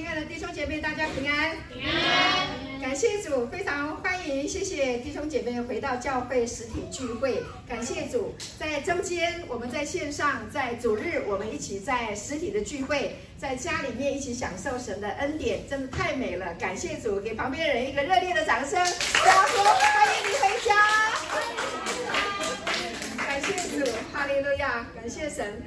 亲爱的弟兄姐妹，大家平安。平安。感谢主，非常欢迎，谢谢弟兄姐妹回到教会实体聚会。感谢主，在中间我们在线上，在主日我们一起在实体的聚会，在家里面一起享受神的恩典，真的太美了。感谢主，给旁边人一个热烈的掌声。大家说欢迎你回家。感谢主，哈利路亚，感谢神。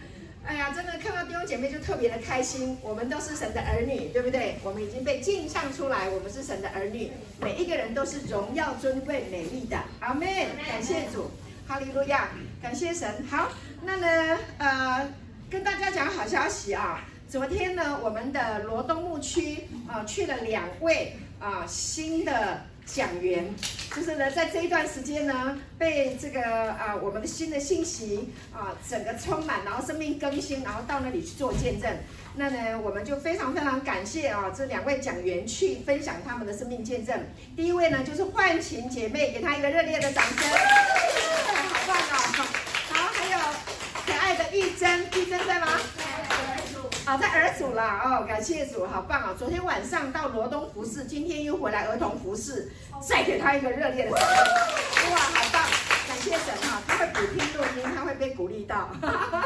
哎呀，真的看到弟兄姐妹就特别的开心。我们都是神的儿女，对不对？我们已经被镜像出来，我们是神的儿女。每一个人都是荣耀、尊贵、美丽的。阿门。感谢主，哈利路亚，感谢神。好，那呢，呃，跟大家讲好消息啊。昨天呢，我们的罗东牧区啊去了两位啊新的。讲员就是呢，在这一段时间呢，被这个啊我们的新的信息啊整个充满，然后生命更新，然后到那里去做见证。那呢，我们就非常非常感谢啊这两位讲员去分享他们的生命见证。第一位呢就是焕晴姐妹，给她一个热烈的掌声，好棒哦！好，还有可爱的玉珍，玉珍在吗？好，在儿组了哦，感谢主，好棒哦！昨天晚上到罗东服侍，今天又回来儿童服侍，再给他一个热烈的掌声！哇，好棒！感谢神哈，他会补听录音，他会被鼓励到，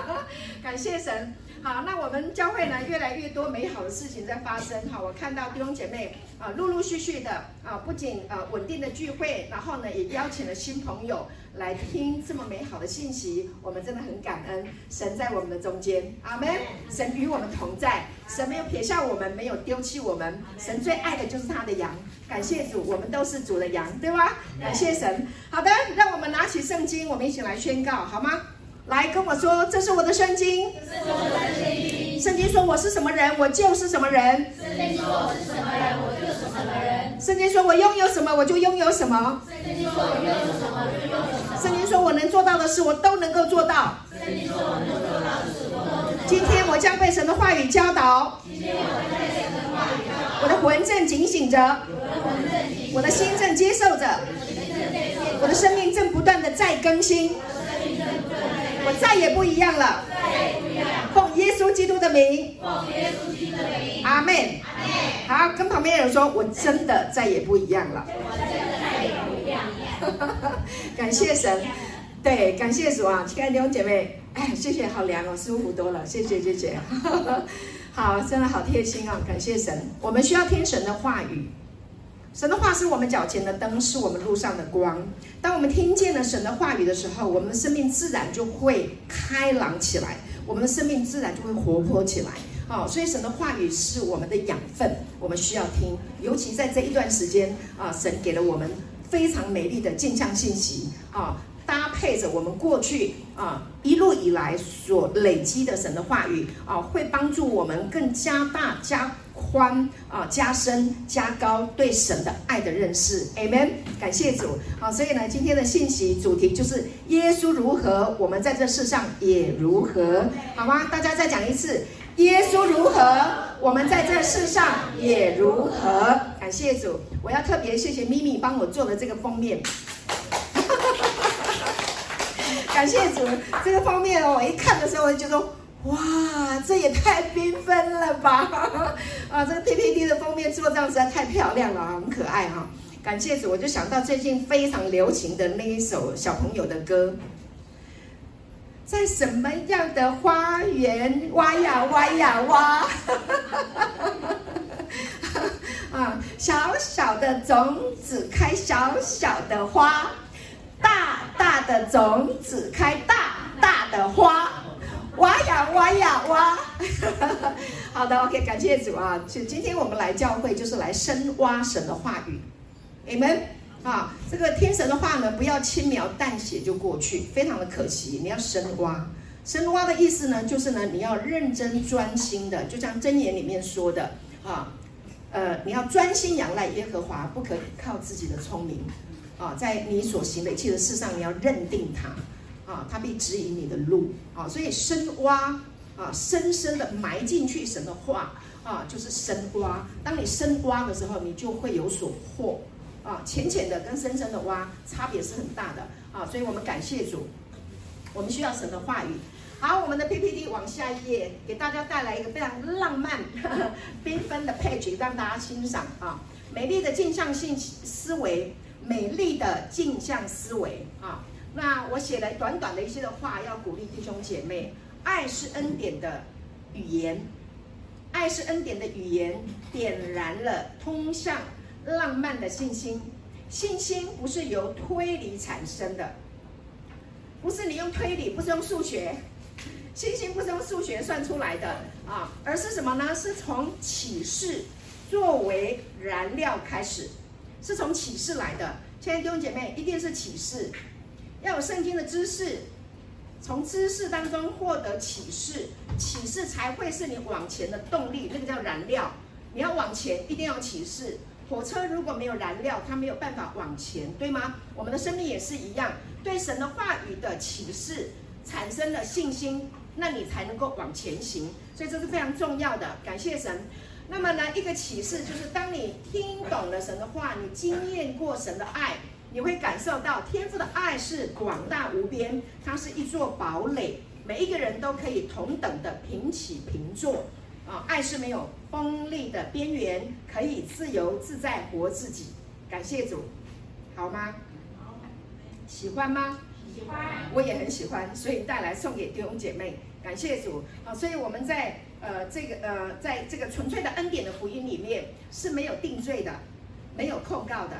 感谢神。好，那我们教会呢，越来越多美好的事情在发生。哈，我看到弟兄姐妹啊，陆陆续续的啊，不仅呃稳定的聚会，然后呢，也邀请了新朋友来听这么美好的信息。我们真的很感恩，神在我们的中间，阿门。神与我们同在，神没有撇下我们，没有丢弃我们。神最爱的就是他的羊，感谢主，我们都是主的羊，对吧？感谢神。好的，让我们拿起圣经，我们一起来宣告，好吗？来跟我说，这是我的圣经。这是我的圣经。圣经说我是什么人，我就是什么人。圣经说我是什么人，我就是什么人。圣经说我拥有什么，我就拥有什么。圣经说我拥有什么，就拥有什么。圣经说我能做到的事，我都能够做到。圣经说我能做到的事，我都能做到。今天我将被神的话语教导。今天我将被神的话语教导。我的魂正警醒着。我的魂正警醒着。我的心正接受着。我的生命正不断的在更新。我再也不一样了。再也不一样。奉耶稣基督的名。奉耶稣基督的名。阿门。阿门。好，跟旁边的人说，我真的再也不一样了。我真的再也不一样了。感谢神，对，感谢主啊，亲爱的弟兄姐妹，哎，谢谢，好凉哦，舒服多了，谢谢谢谢。好，真的好贴心啊，感谢神。我们需要听神的话语。神的话是我们脚前的灯，是我们路上的光。当我们听见了神的话语的时候，我们的生命自然就会开朗起来，我们的生命自然就会活泼起来。好，所以神的话语是我们的养分，我们需要听。尤其在这一段时间啊，神给了我们非常美丽的镜像信息啊。搭配着我们过去啊一路以来所累积的神的话语啊，会帮助我们更加大、加宽啊、加深、加高对神的爱的认识。Amen。感谢主。啊，所以呢，今天的信息主题就是耶稣如何，我们在这世上也如何，好吗？大家再讲一次：耶稣如何，我们在这世上也如何。感谢主。我要特别谢谢咪咪帮我做的这个封面。感谢主，这个封面哦，我一看的时候我就觉得，哇，这也太缤纷了吧！啊，这个 PPT 的封面做这样实在太漂亮了，很可爱哈。感谢主，我就想到最近非常流行的那一首小朋友的歌，在什么样的花园挖呀挖呀挖，啊，小小的种子开小小的花。大大的种子开大大的花，挖呀挖呀挖。好的，OK，感谢主啊！就今天我们来教会，就是来深挖神的话语。你们啊，这个天神的话呢，不要轻描淡写就过去，非常的可惜。你要深挖，深挖的意思呢，就是呢，你要认真专心的，就像箴言里面说的啊，呃，你要专心仰赖耶和华，不可以靠自己的聪明。啊，在你所行的一切的事上，你要认定他，啊，他必指引你的路，啊，所以深挖，啊，深深的埋进去神的话，啊，就是深挖。当你深挖的时候，你就会有所获，啊，浅浅的跟深深的挖差别是很大的，啊，所以我们感谢主，我们需要神的话语。好，我们的 PPT 往下一页，给大家带来一个非常浪漫、缤纷的 page，让大家欣赏啊。美丽的镜像性思维，美丽的镜像思维啊。那我写了短短的一些的话，要鼓励弟兄姐妹。爱是恩典的语言，爱是恩典的语言，点燃了通向浪漫的信心。信心不是由推理产生的，不是你用推理，不是用数学。信心不是用数学算出来的啊，而是什么呢？是从启示作为燃料开始，是从启示来的。亲爱的弟兄姐妹，一定是启示，要有圣经的知识，从知识当中获得启示，启示才会是你往前的动力，那个叫燃料。你要往前，一定要启示。火车如果没有燃料，它没有办法往前，对吗？我们的生命也是一样，对神的话语的启示产生了信心。那你才能够往前行，所以这是非常重要的。感谢神。那么呢，一个启示就是，当你听懂了神的话，你经验过神的爱，你会感受到天父的爱是广大无边，它是一座堡垒，每一个人都可以同等的平起平坐啊！爱是没有锋利的边缘，可以自由自在活自己。感谢主，好吗？喜欢吗？喜欢，我也很喜欢，所以带来送给弟兄姐妹。感谢主啊！所以我们在呃这个呃在这个纯粹的恩典的福音里面是没有定罪的，没有控告的。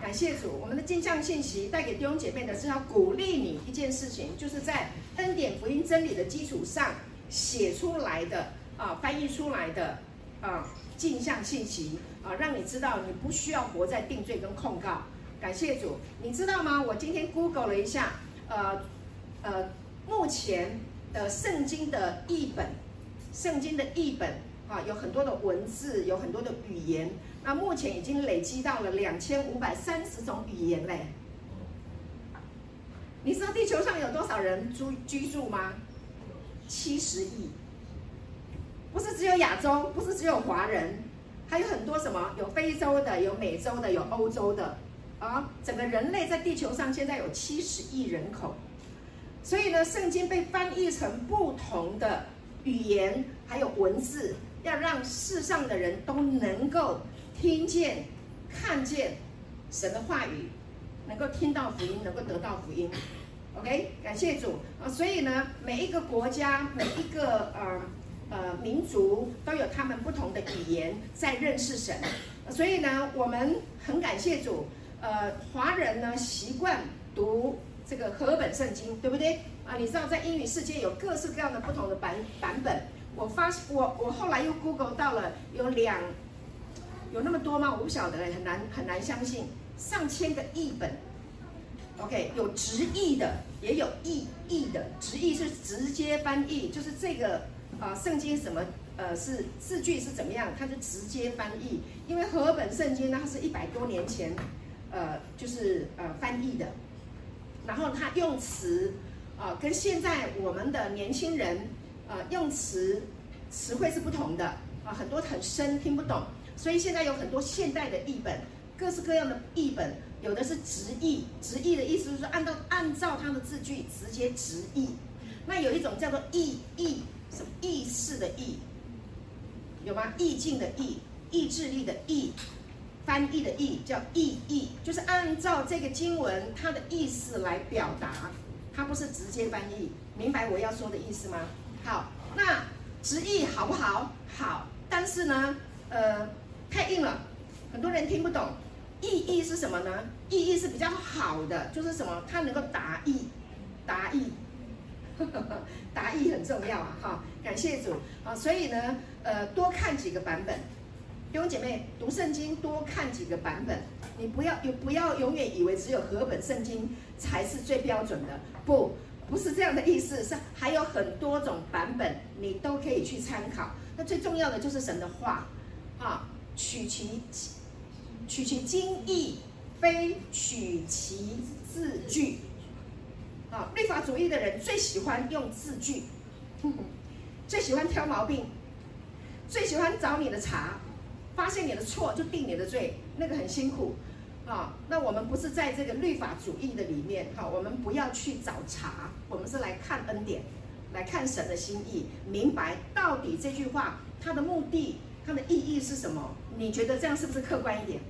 感谢主，我们的镜像信息带给弟兄姐妹的是要鼓励你一件事情，就是在恩典福音真理的基础上写出来的啊，翻译出来的啊镜像信息啊，让你知道你不需要活在定罪跟控告。感谢主，你知道吗？我今天 Google 了一下，呃呃，目前。的圣经的译本，圣经的译本啊，有很多的文字，有很多的语言。那目前已经累积到了两千五百三十种语言嘞。你知道地球上有多少人居居住吗？七十亿。不是只有亚洲，不是只有华人，还有很多什么？有非洲的，有美洲的，有欧洲的啊。整个人类在地球上现在有七十亿人口。所以呢，圣经被翻译成不同的语言，还有文字，要让世上的人都能够听见、看见神的话语，能够听到福音，能够得到福音。OK，感谢主啊！所以呢，每一个国家、每一个呃呃民族都有他们不同的语言在认识神。所以呢，我们很感谢主。呃，华人呢习惯读。这个和本圣经对不对啊？你知道在英语世界有各式各样的不同的版版本。我发我我后来又 Google 到了有两有那么多吗？我不晓得，很难很难相信，上千个译本。OK，有直译的，也有意译的。直译是直接翻译，就是这个啊圣经什么呃是字句是怎么样，它就直接翻译。因为和本圣经呢，它是一百多年前呃就是呃翻译的。然后他用词，啊，跟现在我们的年轻人，啊，用词词汇是不同的，啊，很多很深听不懂，所以现在有很多现代的译本，各式各样的译本，有的是直译，直译的意思就是按照按照他的字句直接直译，那有一种叫做意意什么意识的意，有吗？意境的意，意志力的意。翻译的译叫意译，就是按照这个经文它的意思来表达，它不是直接翻译，明白我要说的意思吗？好，那直译好不好？好，但是呢，呃，太硬了，很多人听不懂。意译是什么呢？意译是比较好的，就是什么？它能够达意，达意，达意很重要啊！哈，感谢主啊！所以呢，呃，多看几个版本。弟兄姐妹，读圣经多看几个版本，你不要有不要永远以为只有和本圣经才是最标准的，不，不是这样的意思，是还有很多种版本，你都可以去参考。那最重要的就是神的话，啊，取其取其经义，非取其字句。啊，律法主义的人最喜欢用字句，最喜欢挑毛病，最喜欢找你的茬。发现你的错就定你的罪，那个很辛苦，啊，那我们不是在这个律法主义的里面，哈，我们不要去找茬，我们是来看恩典，来看神的心意，明白到底这句话它的目的、它的意义是什么？你觉得这样是不是客观一点？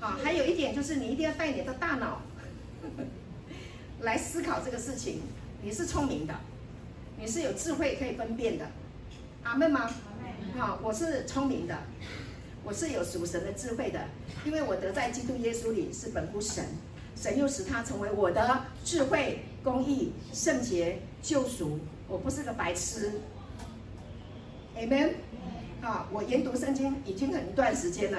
啊，还有一点就是你一定要带你的大脑来思考这个事情。你是聪明的，你是有智慧可以分辨的，阿门吗？好，我是聪明的，我是有属神的智慧的，因为我得在基督耶稣里是本乎神，神又使他成为我的智慧、公义、圣洁、救赎。我不是个白痴，Amen。啊，我研读圣经已经很一段时间了，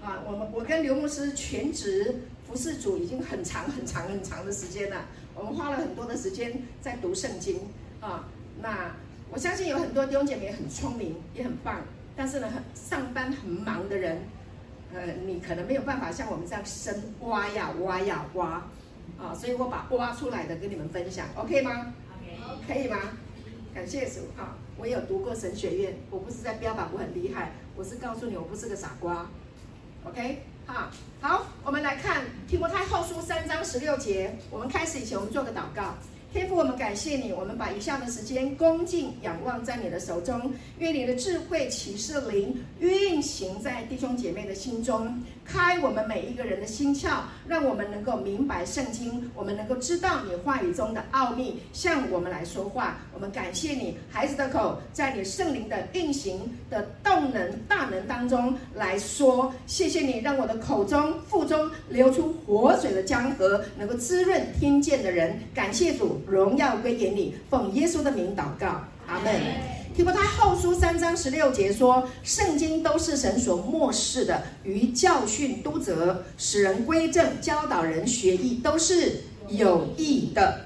啊，我们我跟刘牧师全职服侍主已经很长很长很长的时间了。我们花了很多的时间在读圣经啊，那我相信有很多弟兄姐妹很聪明，也很棒，但是呢，很上班很忙的人，呃，你可能没有办法像我们这样深挖呀挖呀挖啊，所以我把挖出来的跟你们分享，OK 吗？OK，可以吗？感谢主啊！我有读过神学院，我不是在标榜我很厉害，我是告诉你我不是个傻瓜，OK。好，好，我们来看提摩太后书三章十六节。我们开始以前，我们做个祷告。天父，我们感谢你，我们把以下的时间恭敬仰望在你的手中，愿你的智慧启示灵运行在弟兄姐妹的心中，开我们每一个人的心窍，让我们能够明白圣经，我们能够知道你话语中的奥秘，向我们来说话。我们感谢你，孩子的。口在你圣灵的。运行的。动能大能当中来说。谢谢你，让我的。口中腹中流出活水的。江河，能够滋润听见的。人。感谢主。荣耀归给你，奉耶稣的。名祷告，阿门。提摩太后书三章十六节说：“圣经都是神所默示的，于教训、督责、使人归正、教导人学义，都是有益的。”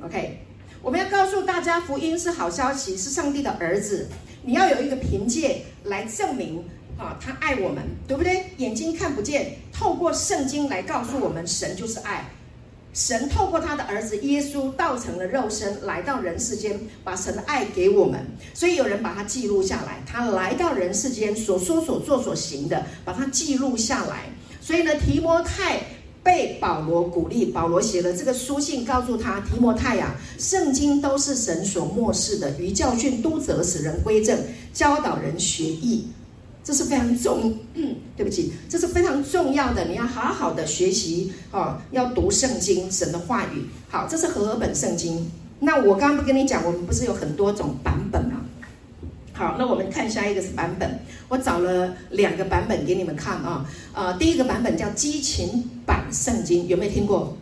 OK，我们要告诉大家，福音是好消息，是上帝的儿子。你要有一个凭借来证明啊，他爱我们，对不对？眼睛看不见，透过圣经来告诉我们，神就是爱。神透过他的儿子耶稣道成了肉身，来到人世间，把神的爱给我们。所以有人把它记录下来，他来到人世间所说、所做、所行的，把它记录下来。所以呢，提摩太被保罗鼓励，保罗写了这个书信，告诉他：提摩太呀，圣经都是神所默示的，于教训、督责、使人归正、教导人学义。这是非常重，嗯，对不起，这是非常重要的。你要好好的学习哦，要读圣经，神的话语。好，这是和合本圣经。那我刚刚不跟你讲，我们不是有很多种版本吗？好，那我们看下一个是版本。我找了两个版本给你们看啊。呃，第一个版本叫激情版圣经，有没有听过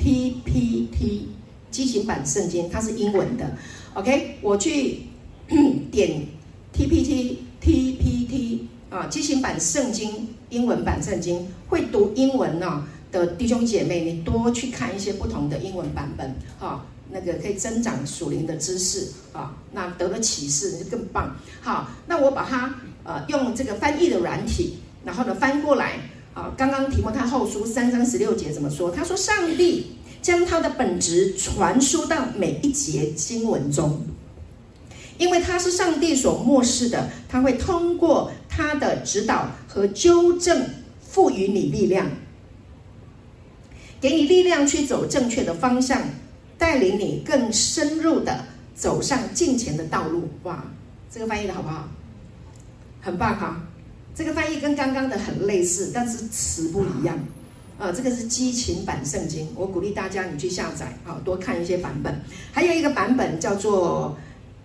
？TPT 激情版圣经，它是英文的。OK，我去 点 TPT。TPT 啊，激情版圣经，英文版圣经，会读英文呢、的弟兄姐妹，你多去看一些不同的英文版本，哈、那个可以增长属灵的知识啊，那得了启示就更棒。好，那我把它呃用这个翻译的软体，然后呢翻过来啊，刚刚提摩太后书三章十六节怎么说？他说上帝将他的本质传输到每一节经文中。因为他是上帝所默示的，他会通过他的指导和纠正，赋予你力量，给你力量去走正确的方向，带领你更深入的走上进前的道路。哇，这个翻译的好不好？很棒哈！这个翻译跟刚刚的很类似，但是词不一样。呃，这个是激情版圣经，我鼓励大家你去下载，好，多看一些版本。还有一个版本叫做。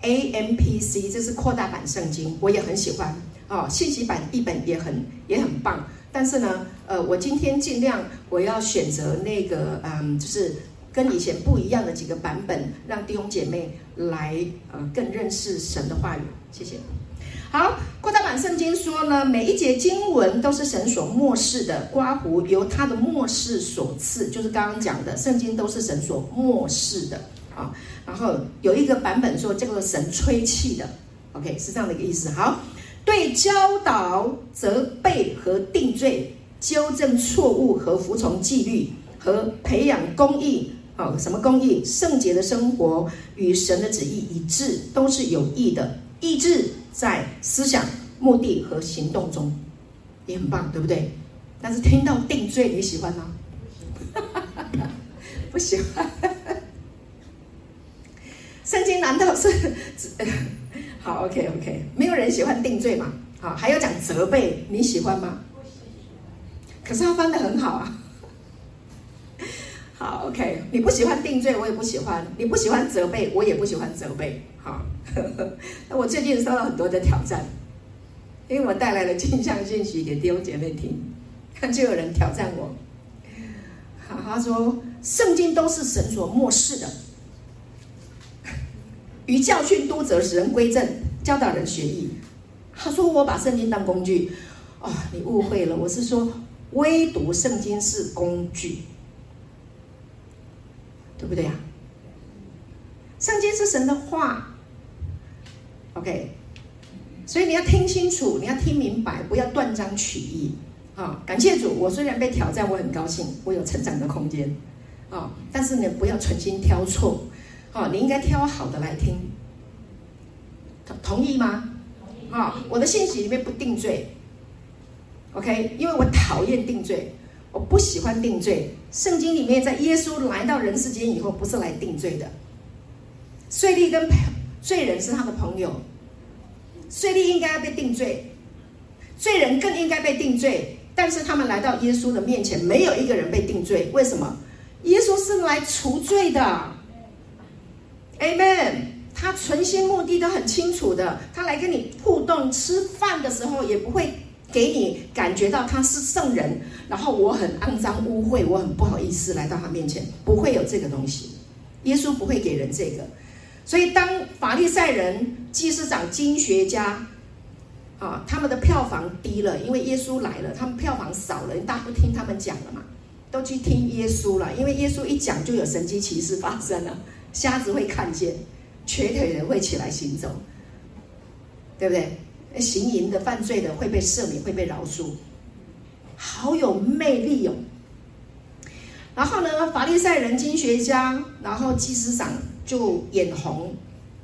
AMPC，这是扩大版圣经，我也很喜欢哦。信息版译本也很也很棒，但是呢，呃，我今天尽量我要选择那个，嗯，就是跟以前不一样的几个版本，让弟兄姐妹来呃更认识神的话语。谢谢。好，扩大版圣经说呢，每一节经文都是神所默示的，刮胡由他的默示所赐，就是刚刚讲的，圣经都是神所默示的啊。然后有一个版本说，叫做神吹气的，OK，是这样的一个意思。好，对教导、责备和定罪、纠正错误和服从纪律和培养公义，哦，什么公义？圣洁的生活与神的旨意一致，都是有益的。意志在思想、目的和行动中，也很棒，对不对？但是听到定罪，你喜欢吗？不喜欢。圣经难道是？好，OK OK，没有人喜欢定罪嘛？好，还要讲责备，你喜欢吗？可是他翻得很好啊。好，OK，你不喜欢定罪，我也不喜欢；你不喜欢责备，我也不喜欢责备。好，那我最近收到很多的挑战，因为我带来了镜像信息给弟兄姐妹听，看就有人挑战我。好，他说圣经都是神所默示的。于教训、督责、使人归正、教导人学义。他说：“我把圣经当工具。”哦，你误会了，我是说，唯独圣经是工具，对不对呀？圣经是神的话，OK。所以你要听清楚，你要听明白，不要断章取义。啊、感谢主，我虽然被挑战，我很高兴，我有成长的空间。啊、但是你不要存心挑错。好，你应该挑好的来听，同意吗？好，我的信息里面不定罪，OK？因为我讨厌定罪，我不喜欢定罪。圣经里面在耶稣来到人世间以后，不是来定罪的。税吏跟罪人是他的朋友，税吏应该要被定罪，罪人更应该被定罪。但是他们来到耶稣的面前，没有一个人被定罪。为什么？耶稣是来除罪的。Amen，他存心目的都很清楚的，他来跟你互动吃饭的时候，也不会给你感觉到他是圣人，然后我很肮脏污秽，我很不好意思来到他面前，不会有这个东西，耶稣不会给人这个，所以当法利赛人、祭司长、经学家，啊，他们的票房低了，因为耶稣来了，他们票房少了，大家不听他们讲了嘛，都去听耶稣了，因为耶稣一讲就有神迹奇事发生了。瞎子会看见，瘸腿人会起来行走，对不对？行淫的、犯罪的会被赦免，会被饶恕，好有魅力哦。然后呢，法利赛人、经学家，然后祭司长就眼红，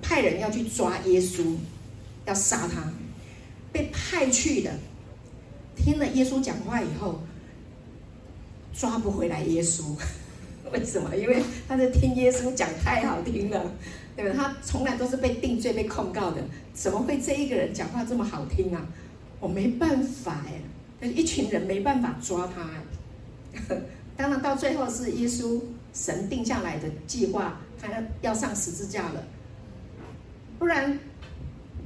派人要去抓耶稣，要杀他。被派去的，听了耶稣讲话以后，抓不回来耶稣。为什么？因为他在听耶稣讲太好听了，对吧？他从来都是被定罪、被控告的，怎么会这一个人讲话这么好听啊？我没办法哎，一群人没办法抓他哎。当然到最后是耶稣神定下来的计划，他要要上十字架了。不然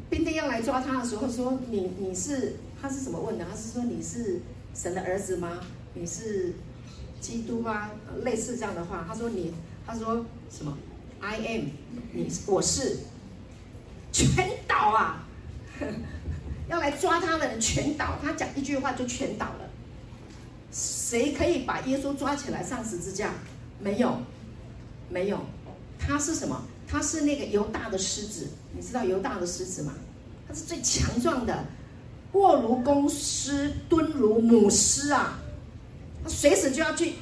兵丁要来抓他的时候说：“你你是他是怎么问的？他是说你是神的儿子吗？你是？”基督啊，类似这样的话，他说你，他说什么？I am，你我是，全倒啊！要来抓他的人全倒，他讲一句话就全倒了。谁可以把耶稣抓起来上十字架？没有，没有。他是什么？他是那个犹大的狮子，你知道犹大的狮子吗？他是最强壮的，卧如公狮，蹲如母狮啊！随时就要去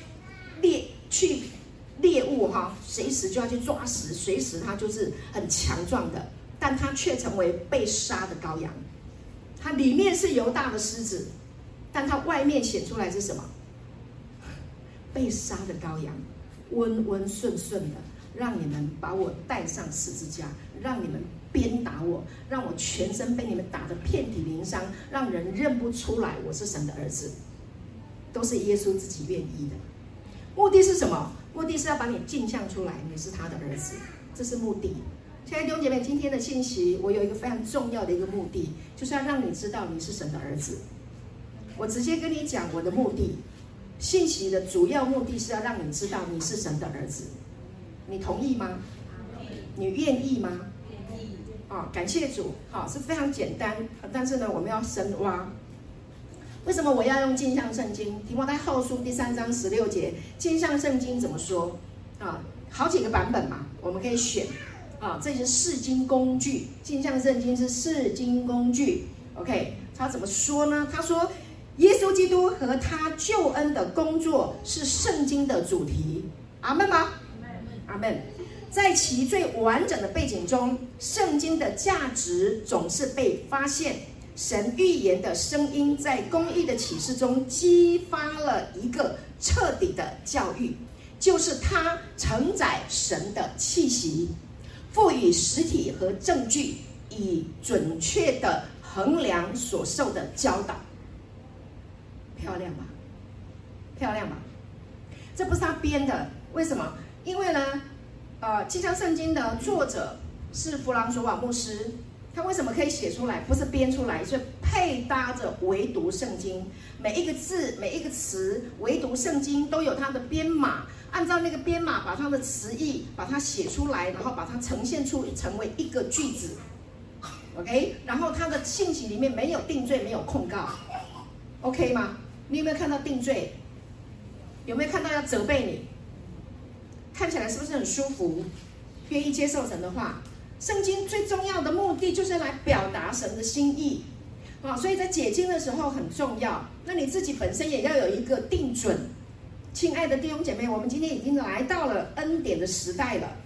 猎去猎物哈，随时就要去抓食，随时他就是很强壮的，但他却成为被杀的羔羊。它里面是犹大的狮子，但它外面显出来是什么？被杀的羔羊，温温顺顺的，让你们把我带上十字架，让你们鞭打我，让我全身被你们打得遍体鳞伤，让人认不出来我是神的儿子。都是耶稣自己愿意的，目的是什么？目的是要把你镜像出来，你是他的儿子，这是目的。亲爱的弟兄姐妹，今天的信息我有一个非常重要的一个目的，就是要让你知道你是神的儿子。我直接跟你讲我的目的，信息的主要目的是要让你知道你是神的儿子。你同意吗？你愿意吗？愿意。啊，感谢主，好，是非常简单，但是呢，我们要深挖。为什么我要用镜像圣经？提摩太后书第三章十六节，镜像圣经怎么说？啊，好几个版本嘛，我们可以选。啊，这是释经工具，镜像圣经是释经工具。OK，他怎么说呢？他说，耶稣基督和他救恩的工作是圣经的主题。阿门吗？阿门。在其最完整的背景中，圣经的价值总是被发现。神预言的声音在公义的启示中激发了一个彻底的教育，就是他承载神的气息，赋予实体和证据，以准确的衡量所受的教导。漂亮吧？漂亮吧？这不是他编的，为什么？因为呢，呃，《金香圣经》的作者是弗朗索瓦牧师，他为什么可以写出来？不是编出来，是配搭着唯独圣经，每一个字、每一个词，唯独圣经都有它的编码，按照那个编码把它的词义把它写出来，然后把它呈现出成为一个句子，OK？然后它的信息里面没有定罪，没有控告，OK 吗？你有没有看到定罪？有没有看到要责备你？看起来是不是很舒服？愿意接受神的话，圣经最重要的目的就是来表达神的心意啊！所以在解经的时候很重要。那你自己本身也要有一个定准。亲爱的弟兄姐妹，我们今天已经来到了恩典的时代了，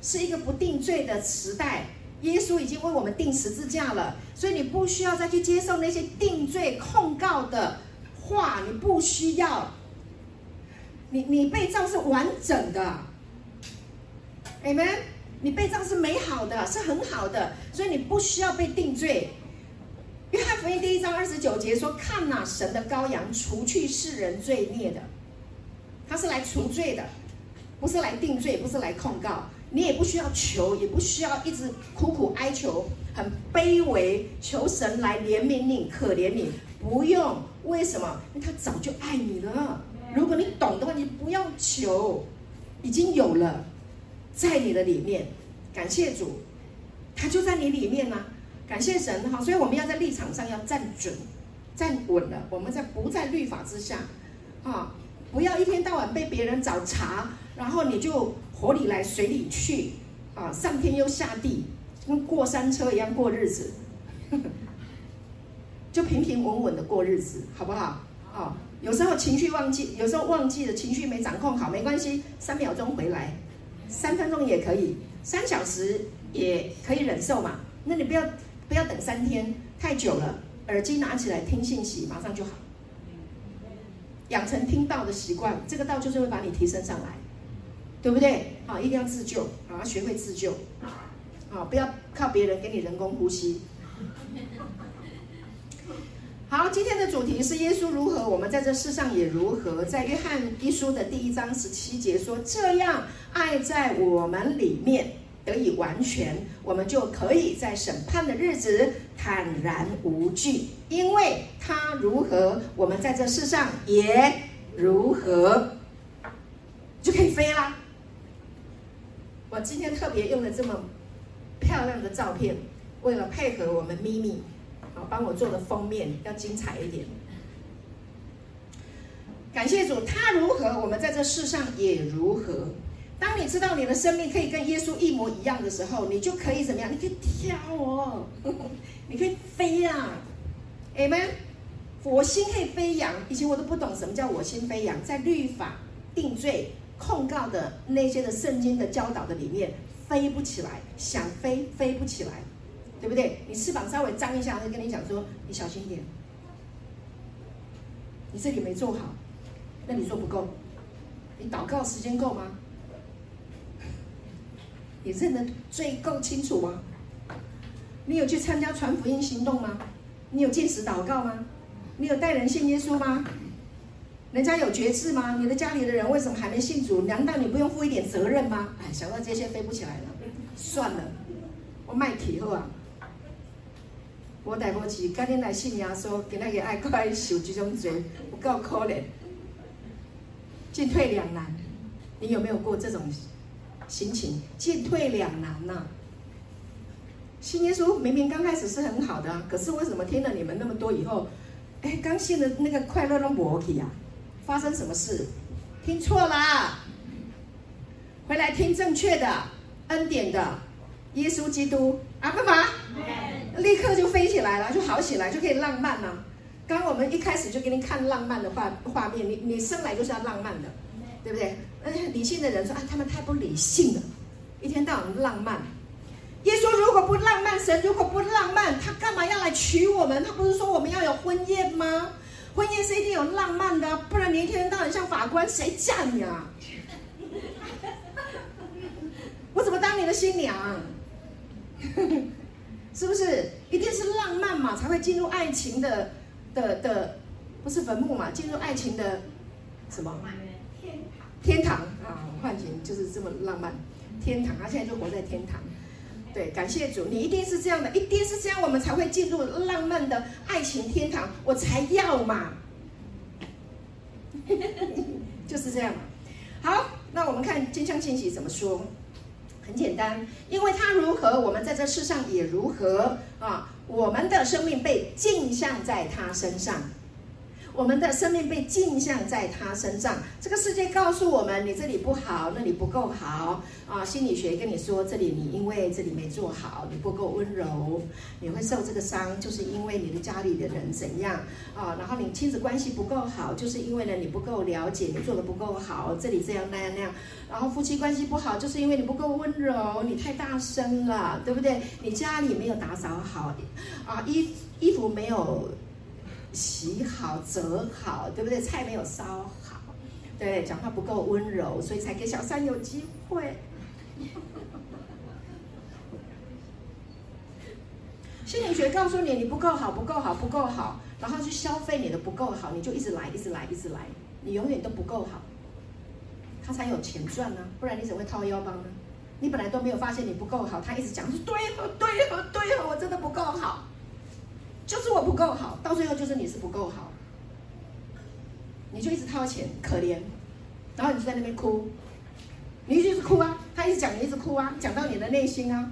是一个不定罪的时代。耶稣已经为我们定十字架了，所以你不需要再去接受那些定罪控告的话，你不需要。你你被造是完整的，Amen。你被造是美好的，是很好的，所以你不需要被定罪。约翰福音第一章二十九节说：“看哪，神的羔羊，除去世人罪孽的，他是来除罪的，不是来定罪，不是来控告。你也不需要求，也不需要一直苦苦哀求，很卑微，求神来怜悯你，可怜你，不用。为什么？因为他早就爱你了。”如果你懂的话，你不要求，已经有了，在你的里面。感谢主，他就在你里面呢、啊。感谢神哈，所以我们要在立场上要站准、站稳了。我们在不在律法之下啊？不要一天到晚被别人找茬，然后你就火里来水里去啊，上天又下地，跟过山车一样过日子，就平平稳稳的过日子，好不好？啊。有时候情绪忘记，有时候忘记了情绪没掌控好，没关系，三秒钟回来，三分钟也可以，三小时也可以忍受嘛。那你不要不要等三天，太久了，耳机拿起来听信息，马上就好。养成听到的习惯，这个道就是会把你提升上来，对不对？好，一定要自救，好，要学会自救，好，不要靠别人给你人工呼吸。好，今天的主题是耶稣如何，我们在这世上也如何。在约翰一书的第一章十七节说：“这样爱在我们里面得以完全，我们就可以在审判的日子坦然无惧，因为他如何，我们在这世上也如何，就可以飞啦。”我今天特别用了这么漂亮的照片，为了配合我们咪咪。帮我做的封面要精彩一点。感谢主，他如何，我们在这世上也如何。当你知道你的生命可以跟耶稣一模一样的时候，你就可以怎么样？你可以跳哦，你可以飞啊，Amen。我心可以飞扬。以前我都不懂什么叫我心飞扬，在律法定罪控告的那些的圣经的教导的里面，飞不起来，想飞飞不起来。对不对？你翅膀稍微张一下，他就跟你讲说：“你小心一点，你这里没做好，那你做不够。你祷告时间够吗？你认得罪够清楚吗？你有去参加传福音行动吗？你有禁食祷告吗？你有带人信耶稣吗？人家有决志吗？你的家里的人为什么还没信主？难道你不用负一点责任吗？哎，想到这些飞不起来了，算了，我卖体后啊。”我代无志，今天来信耶稣，今仔日爱过来受这种罪，有够可怜，进退两难。你有没有过这种心情？进退两难呐、啊。信耶稣明明刚开始是很好的，可是为什么听了你们那么多以后，哎，刚信的那个快乐都没去啊？发生什么事？听错了，回来听正确的恩典的耶稣基督，阿爸爸。立刻就飞起来了，就好起来，就可以浪漫了。刚刚我们一开始就给你看浪漫的画画面，你你生来就是要浪漫的，对不对？而且理性的人说啊，他们太不理性了，一天到晚浪漫。耶稣如果不浪漫，神如果不浪漫，他干嘛要来娶我们？他不是说我们要有婚宴吗？婚宴是一定有浪漫的，不然你一天到晚像法官，谁嫁你啊？我怎么当你的新娘？是不是？一定是浪漫嘛，才会进入爱情的的的，不是坟墓嘛？进入爱情的什么？天堂。天堂啊，幻景就是这么浪漫。天堂，他现在就活在天堂。对，感谢主，你一定是这样的，一定是这样，我们才会进入浪漫的爱情天堂。我才要嘛，就是这样。好，那我们看金香信息怎么说？很简单，因为他如何，我们在这世上也如何啊。我们的生命被镜像在他身上。我们的生命被镜像在他身上，这个世界告诉我们，你这里不好，那里不够好啊。心理学跟你说，这里你因为这里没做好，你不够温柔，你会受这个伤，就是因为你的家里的人怎样啊。然后你亲子关系不够好，就是因为呢你不够了解，你做的不够好，这里这样那样那样。然后夫妻关系不好，就是因为你不够温柔，你太大声了，对不对？你家里没有打扫好，啊，衣衣服没有。洗好、折好，对不对？菜没有烧好，对，讲话不够温柔，所以才给小三有机会。心理学告诉你，你不够好，不够好，不够好，然后去消费你的不够好，你就一直来，一直来，一直来，你永远都不够好，他才有钱赚呢，不然你怎么会掏腰包呢？你本来都没有发现你不够好，他一直讲说对哦，对哦，对哦，我真的不够好。就是我不够好，到最后就是你是不够好，你就一直掏钱，可怜，然后你就在那边哭，你一直哭啊，他一直讲你一直哭啊，讲到你的内心啊，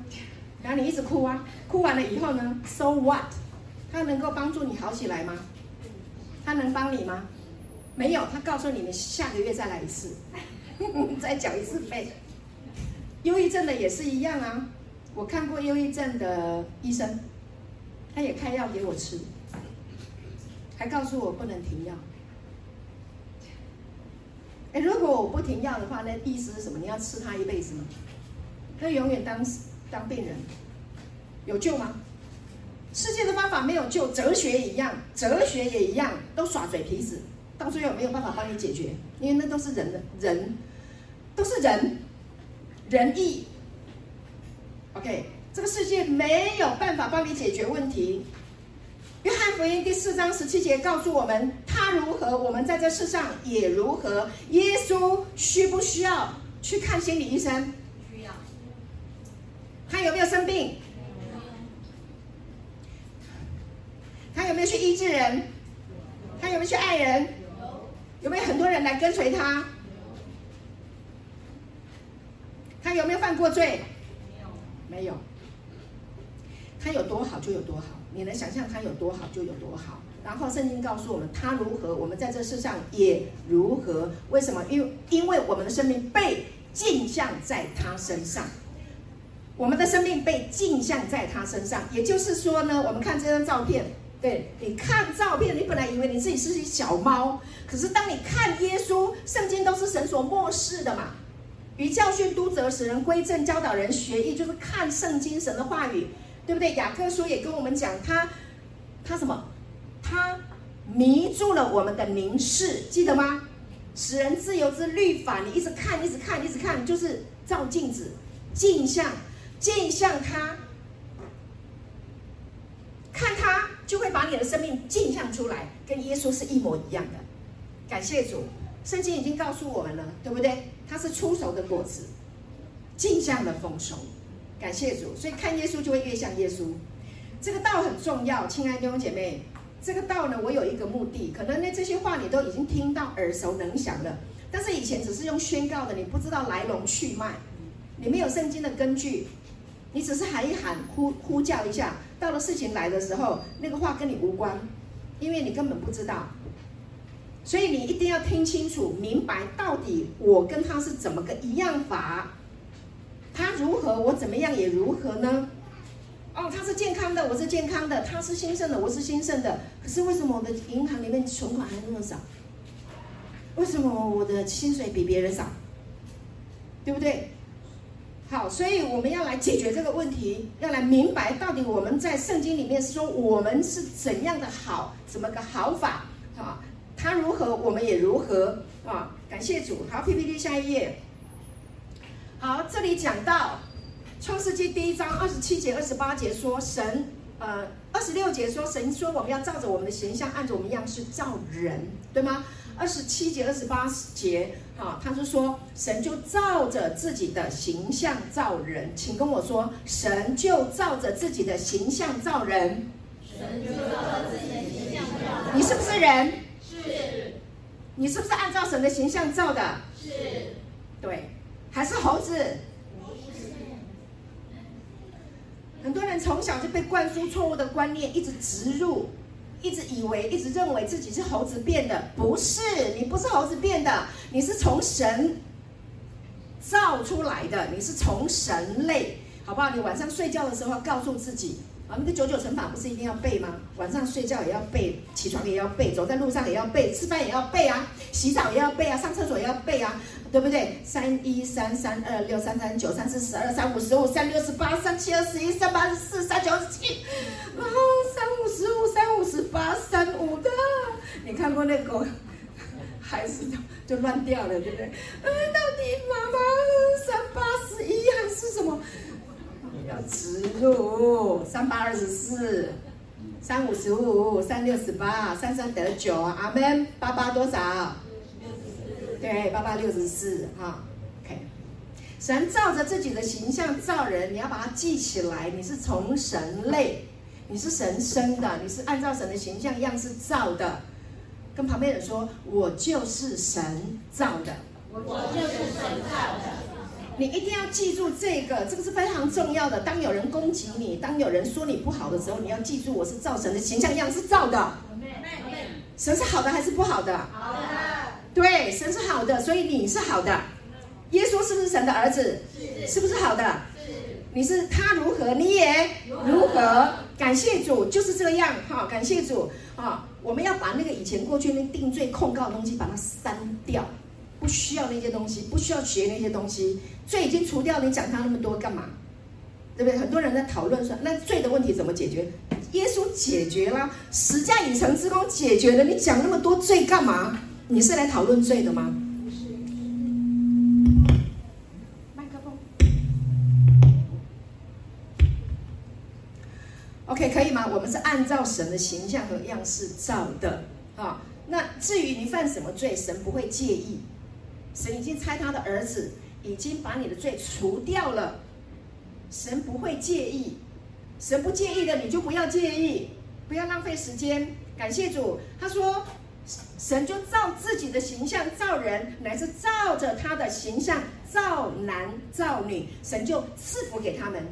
然后你一直哭啊，哭完了以后呢，so what？他能够帮助你好起来吗？他能帮你吗？没有，他告诉你们下个月再来一次，再缴一次费。忧郁症的也是一样啊，我看过忧郁症的医生。他也开药给我吃，还告诉我不能停药。哎，如果我不停药的话，那意思是什么？你要吃他一辈子吗？那永远当当病人，有救吗？世界的方法没有救，哲学一样，哲学也一样，都耍嘴皮子，到最后没有办法帮你解决，因为那都是人的人，都是人，仁义。OK。这个世界没有办法帮你解决问题。约翰福音第四章十七节告诉我们，他如何，我们在这世上也如何。耶稣需不需要去看心理医生？需要。他有没有生病？他有没有去医治人？他有没有去爱人？有没有很多人来跟随他？他有没有犯过罪？没有。他有多好就有多好，你能想象他有多好就有多好。然后圣经告诉我们，他如何，我们在这世上也如何。为什么？因因为我们的生命被镜像在他身上，我们的生命被镜像在他身上。也就是说呢，我们看这张照片，对，你看照片，你本来以为你自己是一小猫，可是当你看耶稣，圣经都是神所默示的嘛。与教训、督责、使人归正、教导人学义，就是看圣经神的话语。对不对？雅各书也跟我们讲，他他什么？他迷住了我们的凝视，记得吗？使人自由之律法，你一直看，一直看，一直看，就是照镜子，镜像，镜像他，看他就会把你的生命镜像出来，跟耶稣是一模一样的。感谢主，圣经已经告诉我们了，对不对？他是初熟的果子，镜像的丰收。感谢主，所以看耶稣就会越像耶稣。这个道很重要，亲爱的弟兄姐妹。这个道呢，我有一个目的，可能呢这些话你都已经听到耳熟能详了，但是以前只是用宣告的，你不知道来龙去脉，你没有圣经的根据，你只是喊一喊，呼呼叫一下，到了事情来的时候，那个话跟你无关，因为你根本不知道。所以你一定要听清楚，明白到底我跟他是怎么个一样法。他如何，我怎么样也如何呢？哦，他是健康的，我是健康的；他是兴盛的，我是兴盛的。可是为什么我的银行里面存款还那么少？为什么我的薪水比别人少？对不对？好，所以我们要来解决这个问题，要来明白到底我们在圣经里面是说我们是怎样的好，怎么个好法？啊，他如何，我们也如何啊！感谢主。好，PPT 下一页。好，这里讲到创世纪第一章二十七节、二十八节说神，呃，二十六节说神说我们要照着我们的形象，按着我们样式造人，对吗？二十七节、二十八节，好，他是说神就照着自己的形象造人，请跟我说，神就照着自己的形象造人。神就照着自己的形象造人。你是不是人？是。你是不是按照神的形象造的？是。对，还是猴子？很多人从小就被灌输错误的观念，一直植入。一直以为，一直认为自己是猴子变的，不是，你不是猴子变的，你是从神造出来的，你是从神类，好不好？你晚上睡觉的时候告诉自己啊，那个九九乘法不是一定要背吗？晚上睡觉也要背，起床也要背，走在路上也要背，吃饭也要背啊，洗澡也要背啊，上厕所也要背啊，对不对？三一三三二六三三九三四十二三五十五三六十八三七二十一三八十四三九二十七，然后三五十五三五十八三五的，你看过那个还是就就乱掉了，对不对？嗯，到底妈妈三八十一还是什么？要植入三八二十四，三五十五，三六十八，三三得九，阿门。八八多少？对，八八六十四，哈，OK。神照着自己的形象造人，你要把它记起来。你是从神类，你是神生的，你是按照神的形象样式造的。跟旁边人说，我就是神造的。我就是神造的。你一定要记住这个，这个是非常重要的。当有人攻击你，当有人说你不好的时候，你要记住，我是造神的形象样式造的。神是好的还是不好的？好的。对，神是好的，所以你是好的。耶稣是不是神的儿子？是。是不是好的？是。你是他如何，你也如何。感谢主，就是这样。哈，感谢主啊！我们要把那个以前过去那定罪控告的东西，把它删掉。不需要那些东西，不需要学那些东西，罪已经除掉，你讲他那么多干嘛？对不对？很多人在讨论说，那罪的问题怎么解决？耶稣解决了，十架已成之功解决了，你讲那么多罪干嘛？你是来讨论罪的吗？不是。麦克风。OK，可以吗？我们是按照神的形象和样式造的啊。那至于你犯什么罪，神不会介意。神已经差他的儿子，已经把你的罪除掉了。神不会介意，神不介意的，你就不要介意，不要浪费时间。感谢主，他说，神就照自己的形象造人，乃是照着他的形象造男造女。神就赐福给他们，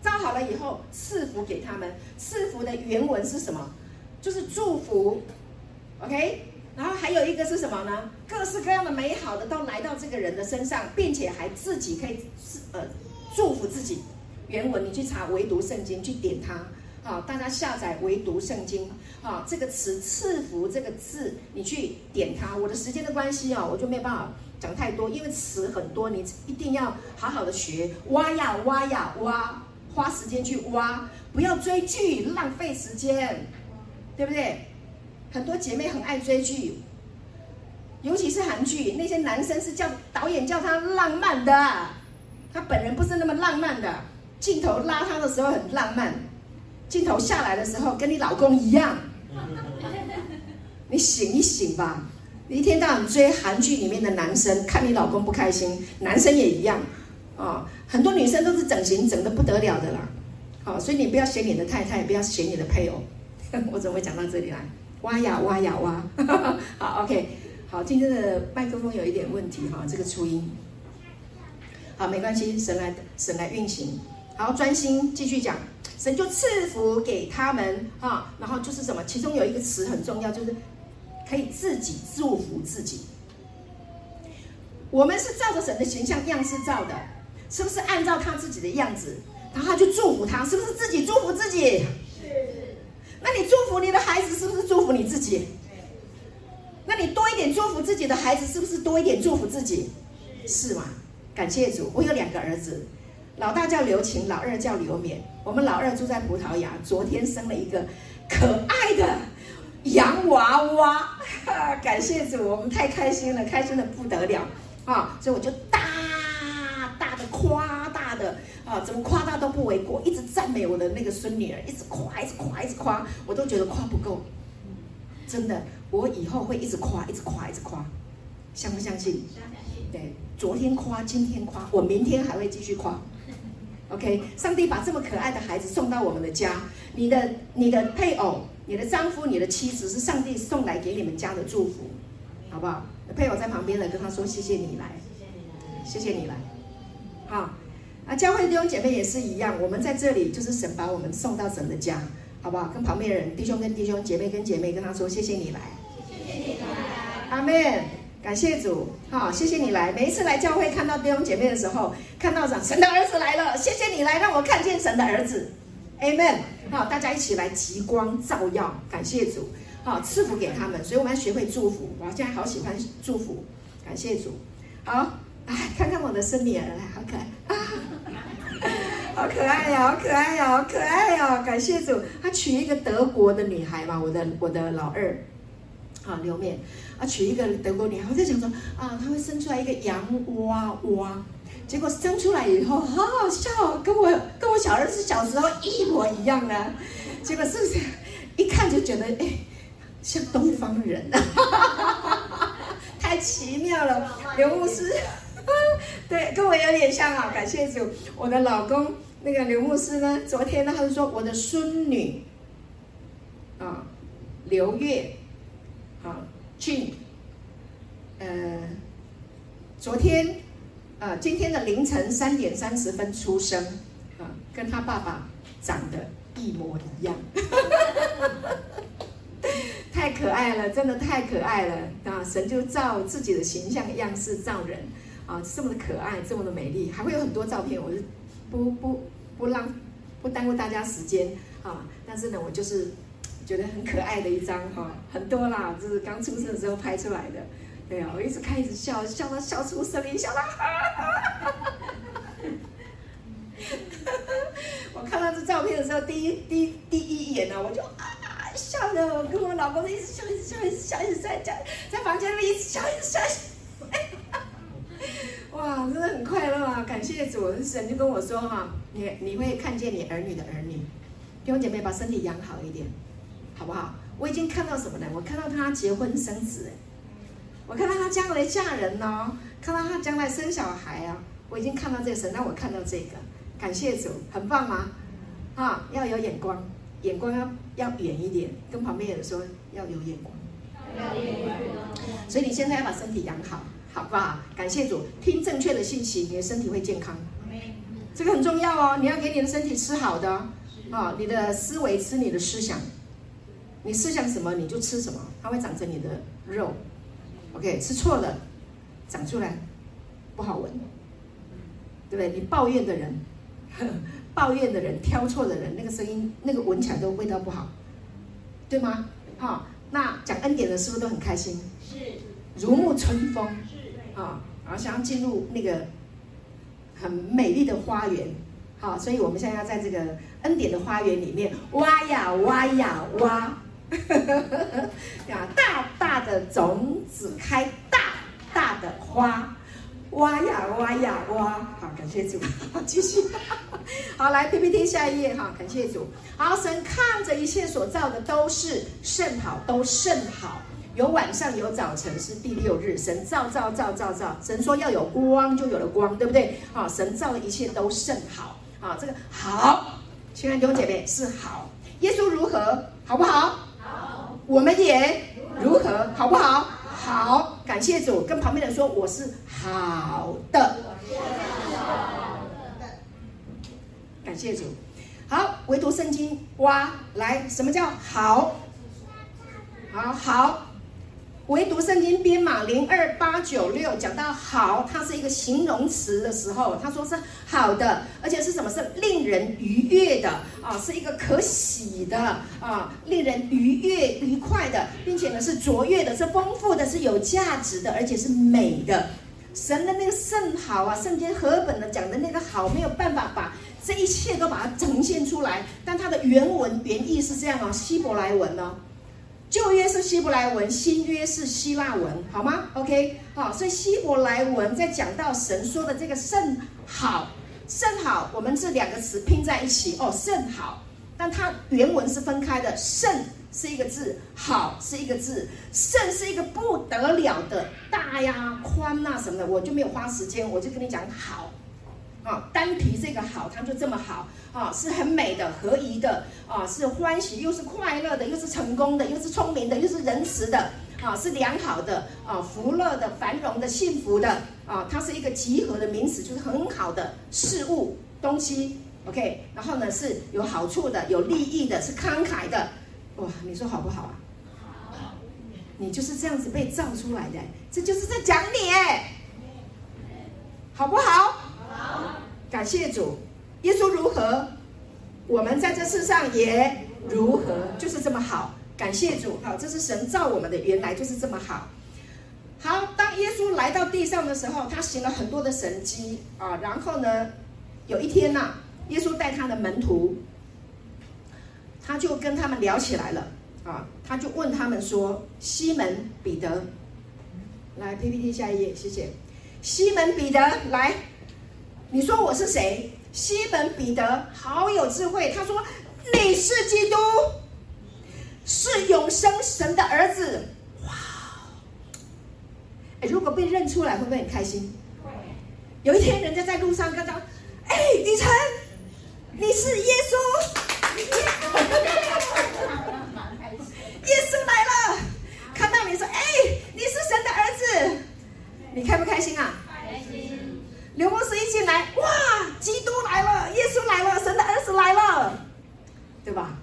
造好了以后赐福给他们。赐福的原文是什么？就是祝福。OK。然后还有一个是什么呢？各式各样的美好的都来到这个人的身上，并且还自己可以呃祝福自己。原文你去查唯独圣经，去点它。好，大家下载唯独圣经。啊，这个词赐福这个字，你去点它。我的时间的关系啊，我就没有办法讲太多，因为词很多，你一定要好好的学，挖呀挖呀挖，花时间去挖，不要追剧，浪费时间，对不对？很多姐妹很爱追剧，尤其是韩剧。那些男生是叫导演叫他浪漫的，他本人不是那么浪漫的。镜头拉他的时候很浪漫，镜头下来的时候跟你老公一样。你醒一醒吧！你一天到晚追韩剧里面的男生，看你老公不开心，男生也一样啊。很多女生都是整形整得不得了的啦。好，所以你不要嫌你的太太，不要嫌你的配偶。我怎么会讲到这里来？挖呀挖呀挖，好，OK，好，今天的麦克风有一点问题哈，这个初音，好，没关系，神来神来运行，然后，专心继续讲，神就赐福给他们哈，然后就是什么，其中有一个词很重要，就是可以自己祝福自己。我们是照着神的形象样式造的，是不是按照他自己的样子，然后他就祝福他，是不是自己祝福自己？那你祝福你的孩子，是不是祝福你自己？那你多一点祝福自己的孩子，是不是多一点祝福自己？是吗？感谢主，我有两个儿子，老大叫刘晴，老二叫刘勉。我们老二住在葡萄牙，昨天生了一个可爱的洋娃娃，感谢主，我们太开心了，开心的不得了啊！所以我就大大的夸大的啊，怎么夸大都不为过，一直赞美我的那个孙女儿，一直夸，一直夸，一直夸，我都觉得夸不够。真的，我以后会一直夸，一直夸，一直夸，相不相信相信？对，昨天夸，今天夸，我明天还会继续夸。OK，上帝把这么可爱的孩子送到我们的家，你的、你的配偶、你的丈夫、你的妻子是上帝送来给你们家的祝福，好不好？配偶在旁边的跟他说：“谢谢你来，谢谢你来。”好，啊，教会弟兄姐妹也是一样，我们在这里就是神把我们送到神的家，好不好？跟旁边的人，弟兄跟弟兄，姐妹跟姐妹跟他说：“谢谢你来，谢谢你来。”阿门。感谢主，好，谢谢你来。每一次来教会看到弟兄姐妹的时候，看到长神的儿子来了，谢谢你来，让我看见神的儿子，Amen。好，大家一起来极光照耀，感谢主，好，赐福给他们。所以我们要学会祝福，我现在好喜欢祝福，感谢主。好，哎，看看我的孙女儿，来好可爱啊，好可爱 呀，好可爱呀，好可爱呀，感谢主。他娶一个德国的女孩嘛，我的我的老二，好，刘面。啊，娶一个德国女孩，我在想说啊，她会生出来一个洋娃娃，结果生出来以后，好好笑，跟我跟我小儿子小时候一模一样的，结果是不是一看就觉得哎，像东方人，太奇妙了。刘牧师，对，跟我有点像啊，感谢主，我的老公那个刘牧师呢，昨天呢，他就说我的孙女啊，刘月，好。俊，呃，昨天，呃，今天的凌晨三点三十分出生，啊，跟他爸爸长得一模一样，太可爱了，真的太可爱了啊！神就照自己的形象样式造人，啊，这么的可爱，这么的美丽，还会有很多照片，我就不不不让不耽误大家时间啊，但是呢，我就是。觉得很可爱的一张哈，很多啦，就是刚出生的时候拍出来的，对啊，我一直看一直笑，笑到笑出声音，笑到哈哈哈哈哈哈。我看到这照片的时候，第一第一第一眼呢、啊，我就啊笑的，跟我老公一直笑，一直笑，一直笑，一直在在在房间里一直笑，一直笑，哇，真的很快乐啊！感谢主，神就跟我说哈，你你会看见你儿女的儿女，弟兄姐妹把身体养好一点。好不好？我已经看到什么呢？我看到他结婚生子，我看到他将来嫁人哦，看到他将来生小孩啊，我已经看到这个神，让我看到这个，感谢主，很棒吗？啊，要有眼光，眼光要要远一点，跟旁边人说要有眼光，要有眼光。所以你现在要把身体养好，好不好？感谢主，听正确的信息，你的身体会健康，这个很重要哦。你要给你的身体吃好的，啊，你的思维吃你的思想。你思想什么，你就吃什么，它会长成你的肉。OK，吃错了，长出来不好闻，对不对？你抱怨的人，抱怨的人，挑错的人，那个声音，那个闻起来都味道不好，对吗？好，那讲恩典的是不是都很开心？是，如沐春风。是，啊，然后想要进入那个很美丽的花园。好，所以我们现在要在这个恩典的花园里面挖呀挖呀挖。呀，大大的种子开大大的花，挖呀挖呀挖，好，感谢主，好，继续，好，来 PPT 下一页哈，感谢主，好，神看着一切所造的都是甚好，都甚好，有晚上有早晨是第六日，神造造造造造，神说要有光就有了光，对不对？好，神造的一切都甚好，好，这个好，亲爱的弟兄姐妹是好，耶稣如何，好不好？我们也如何，好不好？好，感谢主。跟旁边的人说，我是好的。感谢主。好，唯独圣经哇，来，什么叫好？好好。唯独圣经编码零二八九六讲到好，它是一个形容词的时候，他说是好的，而且是什么？是令人愉悦的啊，是一个可喜的啊，令人愉悦愉快的，并且呢是卓越的，是丰富的，是有价值的，而且是美的。神的那个甚好啊，圣经和本的讲的那个好，没有办法把这一切都把它呈现出来，但它的原文原意是这样啊，希伯来文呢。旧约是希伯来文，新约是希腊文，好吗？OK，好，所以希伯来文在讲到神说的这个甚好，甚好，我们这两个词拼在一起哦，甚好。但它原文是分开的，甚是一个字，好是一个字，甚是一个不得了的大呀、宽呐什么的，我就没有花时间，我就跟你讲好。啊，单提这个好，它就这么好啊，是很美的、合宜的啊，是欢喜又是快乐的，又是成功的，又是聪明的，又是仁慈的啊，是良好的啊，福乐的、繁荣的、幸福的啊，它是一个集合的名词，就是很好的事物东西。OK，然后呢是有好处的，有利益的，是慷慨的，哇，你说好不好啊？好，你就是这样子被造出来的，这就是在讲你哎，好不好？感谢主，耶稣如何，我们在这世上也如何，就是这么好。感谢主，好，这是神造我们的，原来就是这么好。好，当耶稣来到地上的时候，他行了很多的神迹啊，然后呢，有一天呐、耶稣带他的门徒，他就跟他们聊起来了啊！他就问他们说：“西门彼得，来 PPT 下一页，谢谢。西门彼得，来，你说我是谁？西门彼得好有智慧，他说你是基督，是永生神的儿子。哇！哎，如果被认出来，会不会很开心？有一天，人家在路上看到，哎，李晨。你是耶稣，耶稣来了，看到你说：“哎，你是神的儿子，你开不开心啊？”开心。刘牧师一进来，哇，基督来了，耶稣来了，神的儿子来了，对吧？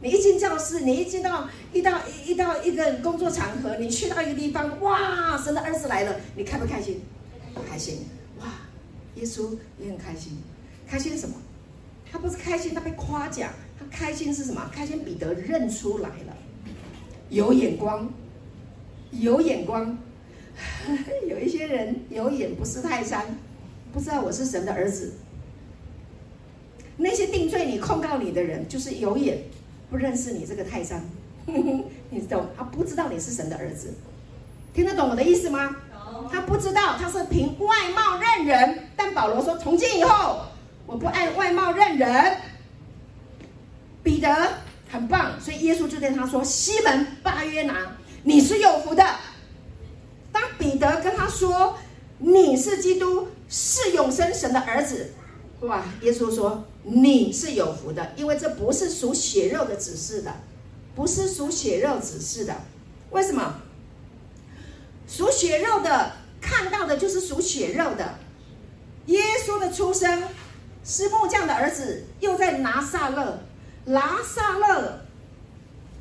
你一进教室，你一进到一到一到一个工作场合，你去到一个地方，哇，神的儿子来了，你开不开心？开心。哇，耶稣也很开心，开心什么？他不是开心，他被夸奖。他开心是什么？开心彼得认出来了，有眼光，有眼光。有一些人有眼不识泰山，不知道我是神的儿子。那些定罪你、控告你的人，就是有眼不认识你这个泰山。你懂？他不知道你是神的儿子，听得懂我的意思吗？他不知道，他是凭外貌认人。但保罗说，从今以后。我不按外貌认人，彼得很棒，所以耶稣就对他说：“西门巴约拿，你是有福的。”当彼得跟他说：“你是基督，是永生神的儿子。”哇！耶稣说：“你是有福的，因为这不是属血肉的指示的，不是属血肉指示的。为什么？属血肉的看到的就是属血肉的，耶稣的出生。”是木匠的儿子，又在拿撒勒。拿撒勒，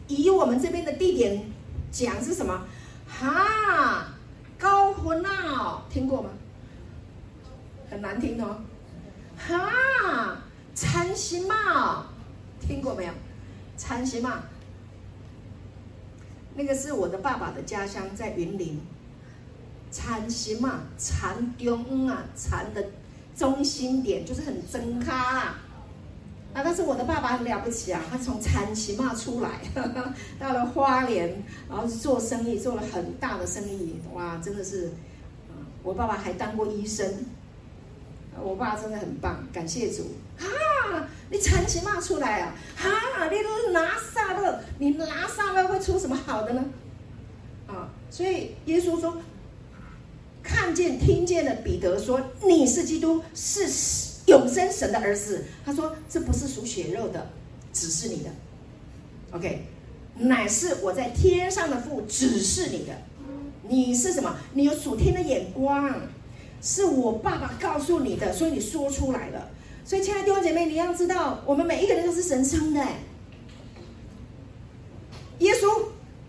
以我们这边的地点讲是什么？哈，高婚闹，听过吗？很难听哦。哈，禅西嘛，听过没有？禅西嘛，那个是我的爸爸的家乡，在云林。禅西嘛，禅中啊，禅的。中心点就是很真咖啊，啊！但是我的爸爸很了不起啊，他从产旗嘛出来呵呵，到了花莲，然后做生意，做了很大的生意，哇，真的是，我爸爸还当过医生，我爸真的很棒，感谢主啊！你产旗嘛出来啊？哈，你拿撒勒，你拿撒勒会出什么好的呢？啊，所以耶稣说。看见、听见了彼得说：“你是基督，是永生神的儿子。”他说：“这不是属血肉的，只是你的。OK，乃是我在天上的父指示你的。你是什么？你有属天的眼光，是我爸爸告诉你的，所以你说出来了。所以，亲爱的弟兄姐妹，你要知道，我们每一个人都是神生的。耶稣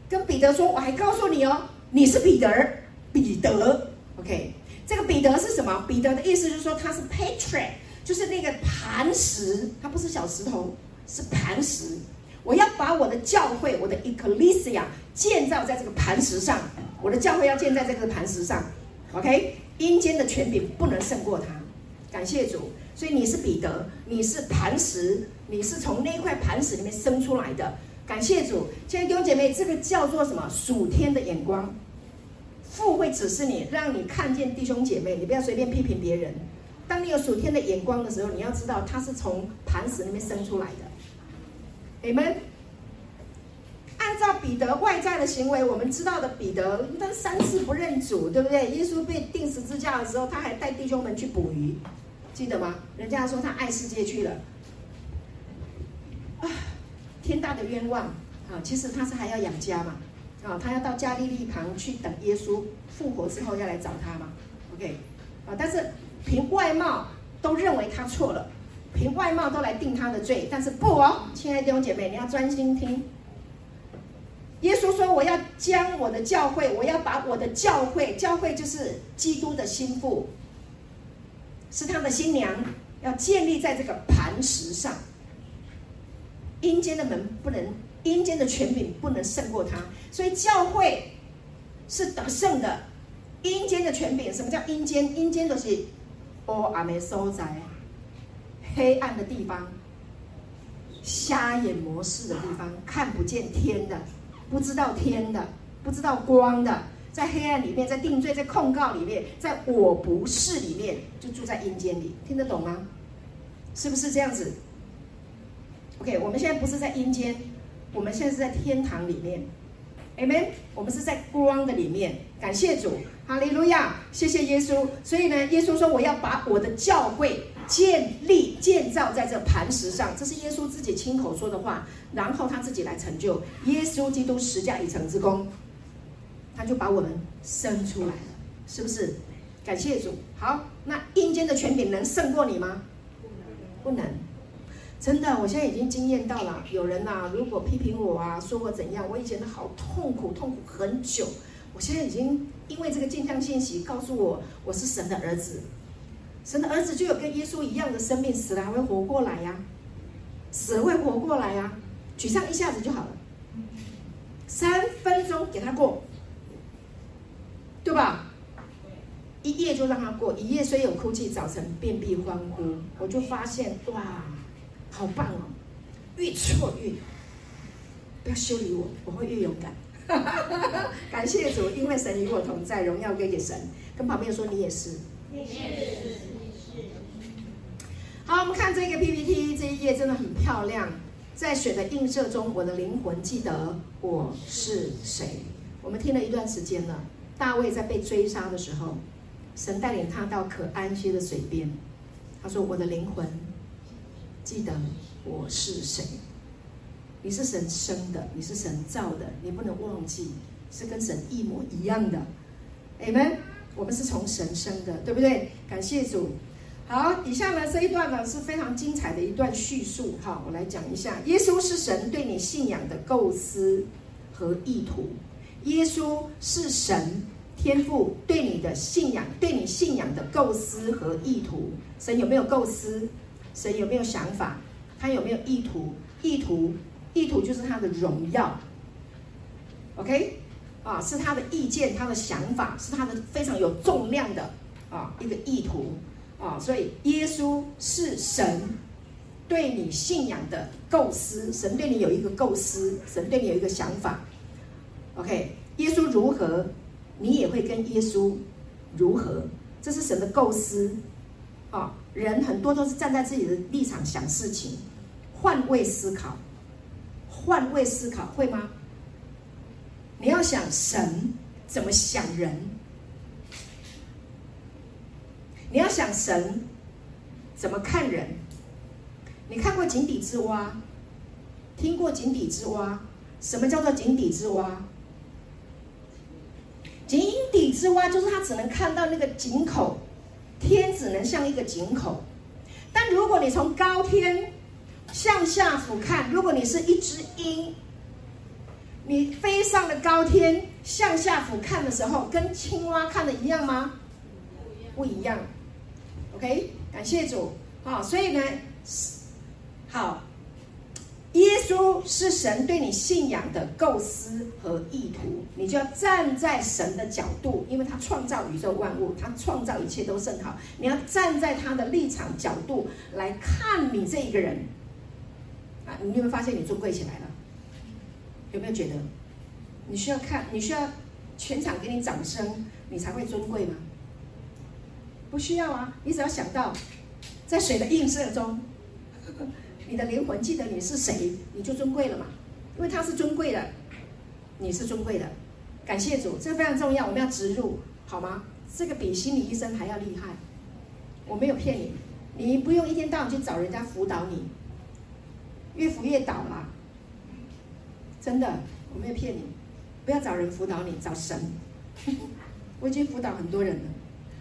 跟彼得说：‘我还告诉你哦，你是彼得，彼得。’” OK，这个彼得是什么？彼得的意思就是说他是 Petra，就是那个磐石，它不是小石头，是磐石。我要把我的教会，我的 Ecclesia 建造在这个磐石上，我的教会要建在这个磐石上。OK，阴间的权柄不能胜过它。感谢主，所以你是彼得，你是磐石，你是从那块磐石里面生出来的。感谢主，亲爱的弟兄姐妹，这个叫做什么？属天的眼光。父会指示你，让你看见弟兄姐妹，你不要随便批评别人，当你有属天的眼光的时候，你要知道他是从磐石那边生出来的。你们。按照彼得外在的行为，我们知道的彼得，他三次不认主，对不对？耶稣被钉十字架的时候，他还带弟兄们去捕鱼，记得吗？人家说他爱世界去了，啊，天大的冤枉啊！其实他是还要养家嘛，啊，他要到加利利旁去等耶稣复活之后要来找他嘛，OK，啊，但是凭外貌都认为他错了，凭外貌都来定他的罪，但是不哦，亲爱的弟兄姐妹，你要专心听。耶稣说：“我要将我的教会，我要把我的教会，教会就是基督的心腹，是他的新娘，要建立在这个磐石上。阴间的门不能，阴间的权柄不能胜过他，所以教会是得胜的。阴间的权柄，什么叫阴间？阴间都是哦阿梅收在黑暗的地方，瞎眼模式的地方，看不见天的。”不知道天的，不知道光的，在黑暗里面，在定罪，在控告里面，在我不是里面，就住在阴间里，听得懂吗？是不是这样子？OK，我们现在不是在阴间，我们现在是在天堂里面，Amen。我们是在光的里面，感谢主，哈利路亚，谢谢耶稣。所以呢，耶稣说我要把我的教会建立、建造在这磐石上，这是耶稣自己亲口说的话。然后他自己来成就耶稣基督十架已成之功，他就把我们生出来了，是不是？感谢主。好，那阴间的权柄能胜过你吗？不能。真的，我现在已经惊艳到了，有人呐、啊，如果批评我啊，说我怎样，我以前都好痛苦，痛苦很久。我现在已经因为这个镜像信息告诉我，我是神的儿子，神的儿子就有跟耶稣一样的生命，死了还会活过来呀、死了会活过来呀、啊。举上一下子就好了，三分钟给他过，对吧？一夜就让他过，一夜虽有哭泣，早晨便必欢呼。我就发现哇，好棒哦！越挫越，不要修理我，我会越勇敢。哈 感谢主，因为神与我同在，荣耀归给神。跟旁边说你也是，你也是，好，我们看这个 PPT，这一页真的很漂亮。在水的映射中，我的灵魂记得我是谁。我们听了一段时间了。大卫在被追杀的时候，神带领他到可安歇的水边。他说：“我的灵魂记得我是谁。你是神生的，你是神造的，你不能忘记，是跟神一模一样的。Amen。我们是从神生的，对不对？感谢主。”好，以下呢这一段呢是非常精彩的一段叙述。哈，我来讲一下，耶稣是神对你信仰的构思和意图。耶稣是神天父对你的信仰，对你信仰的构思和意图。神有没有构思？神有没有想法？他有没有意图？意图，意图就是他的荣耀。OK，啊，是他的意见，他的想法，是他的非常有重量的啊一个意图。啊、所以耶稣是神对你信仰的构思，神对你有一个构思，神对你有一个想法。OK，耶稣如何，你也会跟耶稣如何，这是神的构思。啊、人很多都是站在自己的立场想事情，换位思考，换位思考会吗？你要想神怎么想人。你要想神怎么看人？你看过井底之蛙？听过井底之蛙？什么叫做井底之蛙？井底之蛙就是他只能看到那个井口，天只能像一个井口。但如果你从高天向下俯瞰，如果你是一只鹰，你飞上了高天向下俯瞰的时候，跟青蛙看的一样吗？不一样。OK，感谢主，好，所以呢，好，耶稣是神对你信仰的构思和意图，你就要站在神的角度，因为他创造宇宙万物，他创造一切都甚好，你要站在他的立场角度来看你这一个人，你有没有发现你尊贵起来了？有没有觉得？你需要看，你需要全场给你掌声，你才会尊贵吗？不需要啊，你只要想到，在水的映射中，你的灵魂记得你是谁，你就尊贵了嘛。因为他是尊贵的，你是尊贵的。感谢主，这个非常重要，我们要植入，好吗？这个比心理医生还要厉害。我没有骗你，你不用一天到晚去找人家辅导你，越扶越倒啦。真的，我没有骗你，不要找人辅导你，找神。我已经辅导很多人了，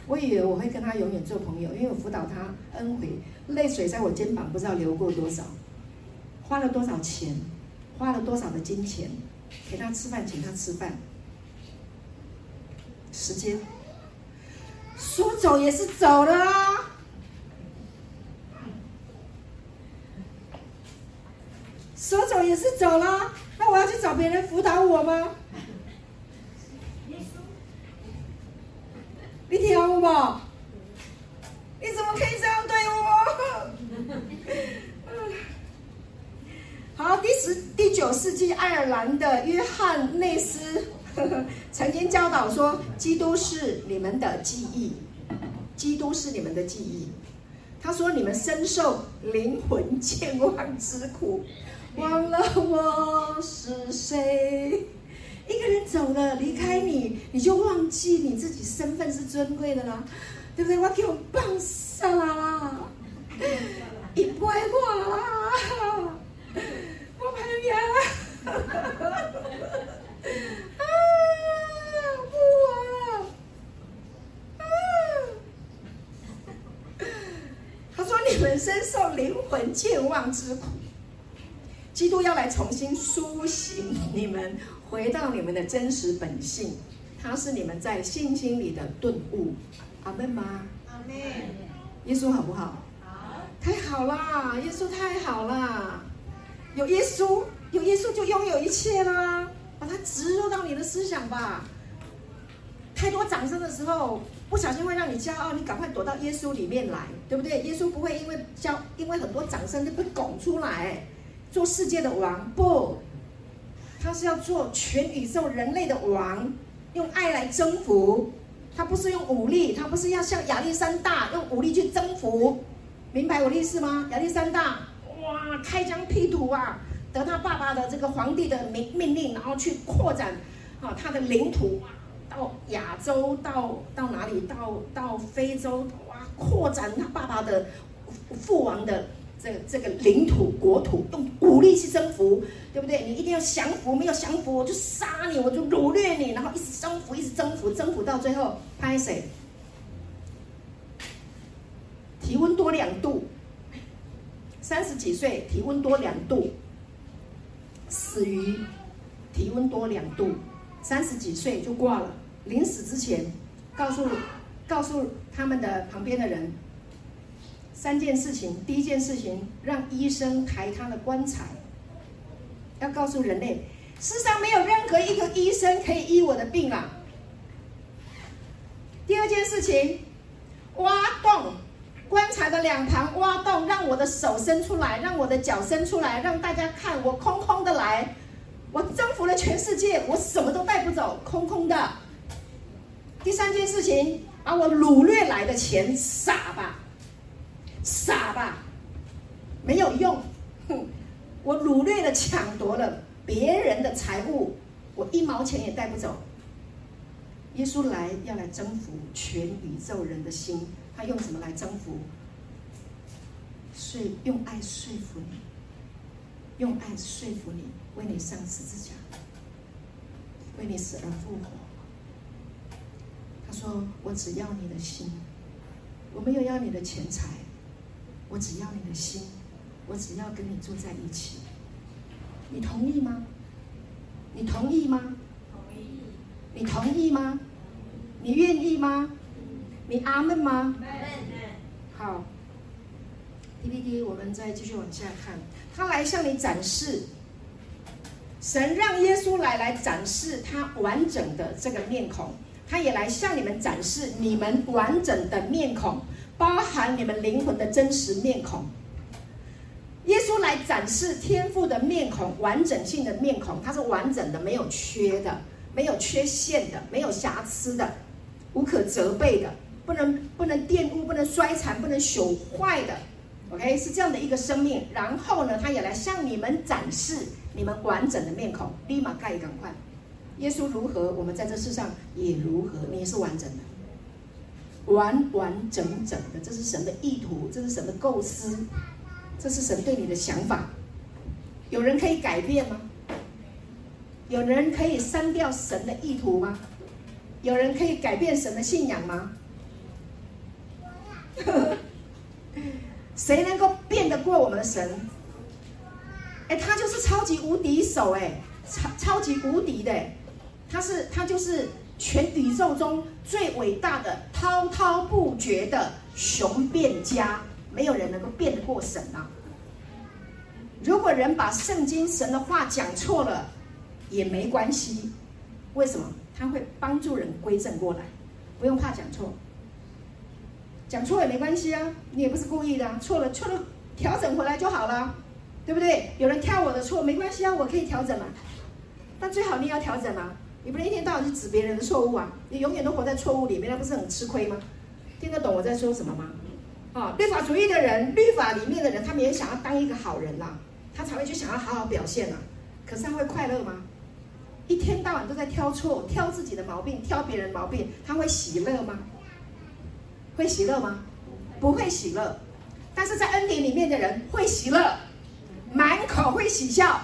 我以为我会跟他永远做朋友，因为我辅导他恩惠，泪水在我肩膀不知道流过多少，花了多少钱，花了多少的金钱，给他吃饭，请他吃饭，时间。说走也是走了啊，说走也是走了，那我要去找别人辅导我吗？你听我？你怎么可以这样对我？好，第十第九世纪爱尔兰的约翰内斯呵 呵曾经教导说：“基督是你们的记忆，基督是你们的记忆。”他说：“你们深受灵魂健忘之苦，忘了我是谁。”一个人走了，离开你，你就忘记你自己身份是尊贵的了，对不对？我给我放下啦，一杯话啦，我朋友，啊，不啊，啊，他说你们深受灵魂健忘之苦，基督要来重新苏醒你们。回到你们的真实本性，他是你们在信心里的顿悟。阿门吗？阿门。耶稣好不好？好。太好啦！耶稣太好啦！有耶稣，有耶稣就拥有一切啦！把它植入到你的思想吧。太多掌声的时候，不小心会让你骄傲，你赶快躲到耶稣里面来，对不对？耶稣不会因为骄，因为很多掌声就被拱出来，做世界的王不？他是要做全宇宙人类的王，用爱来征服。他不是用武力，他不是要像亚历山大用武力去征服。明白我的意思吗？亚历山大哇，开疆辟土啊，得他爸爸的这个皇帝的命命令，然后去扩展啊他的领土，到亚洲，到到哪里？到到非洲，哇，扩展他爸爸的父王的。这这个领土国土用武力去征服，对不对？你一定要降服，没有降服我就杀你，我就掳掠你，然后一直征服，一直征服，征服到最后拍谁？体温多两度，三十几岁体温多两度，死于体温多两度，三十几岁就挂了。临死之前，告诉告诉他们的旁边的人。三件事情，第一件事情，让医生抬他的棺材，要告诉人类，世上没有任何一个医生可以医我的病啊。第二件事情，挖洞，棺材的两旁挖洞，让我的手伸出来，让我的脚伸出来，让大家看我空空的来，我征服了全世界，我什么都带不走，空空的。第三件事情，把我掳掠来的钱撒吧。傻吧，没有用，哼！我掳掠了、抢夺了别人的财物，我一毛钱也带不走。耶稣来要来征服全宇宙人的心，他用什么来征服？说用爱说服你，用爱说服你，为你上十字架，为你死而复活。他说：“我只要你的心，我没有要你的钱财。”我只要你的心，我只要跟你坐在一起，你同意吗？你同意吗？同意。你同意吗？你愿意吗？你阿门吗？好，PPT，我们再继续往下看。他来向你展示，神让耶稣来来展示他完整的这个面孔，他也来向你们展示你们完整的面孔。包含你们灵魂的真实面孔，耶稣来展示天父的面孔，完整性的面孔，它是完整的，没有缺的，没有缺陷的，没有瑕疵的，无可责备的，不能不能玷污、不能衰残、不能朽坏的。OK，是这样的一个生命。然后呢，他也来向你们展示你们完整的面孔。立马盖赶快，耶稣如何，我们在这世上也如何。你也是完整的，完完整整的。这是神的意图，这是神的构思，这是神对你的想法。有人可以改变吗？有人可以删掉神的意图吗？有人可以改变神的信仰吗？谁能够变得过我们的神？哎，他就是超级无敌手，哎，超超级无敌的，他是他就是全宇宙中最伟大的、滔滔不绝的雄辩家，没有人能够辩得过神啊！如果人把圣经神的话讲错了，也没关系，为什么？他会帮助人归正过来，不用怕讲错。讲错也没关系啊，你也不是故意的，错了错了，调整回来就好了，对不对？有人挑我的错，没关系啊，我可以调整嘛。但最好你要调整嘛，你不能一天到晚去指别人的错误啊，你永远都活在错误里面，那不是很吃亏吗？听得懂我在说什么吗？啊，律法主义的人，律法里面的人，他们也想要当一个好人啦，他才会去想要好好表现啊。可是他会快乐吗？一天到晚都在挑错，挑自己的毛病，挑别人毛病，他会喜乐吗？会喜乐吗？不会喜乐，但是在恩典里面的人会喜乐，满口会喜笑。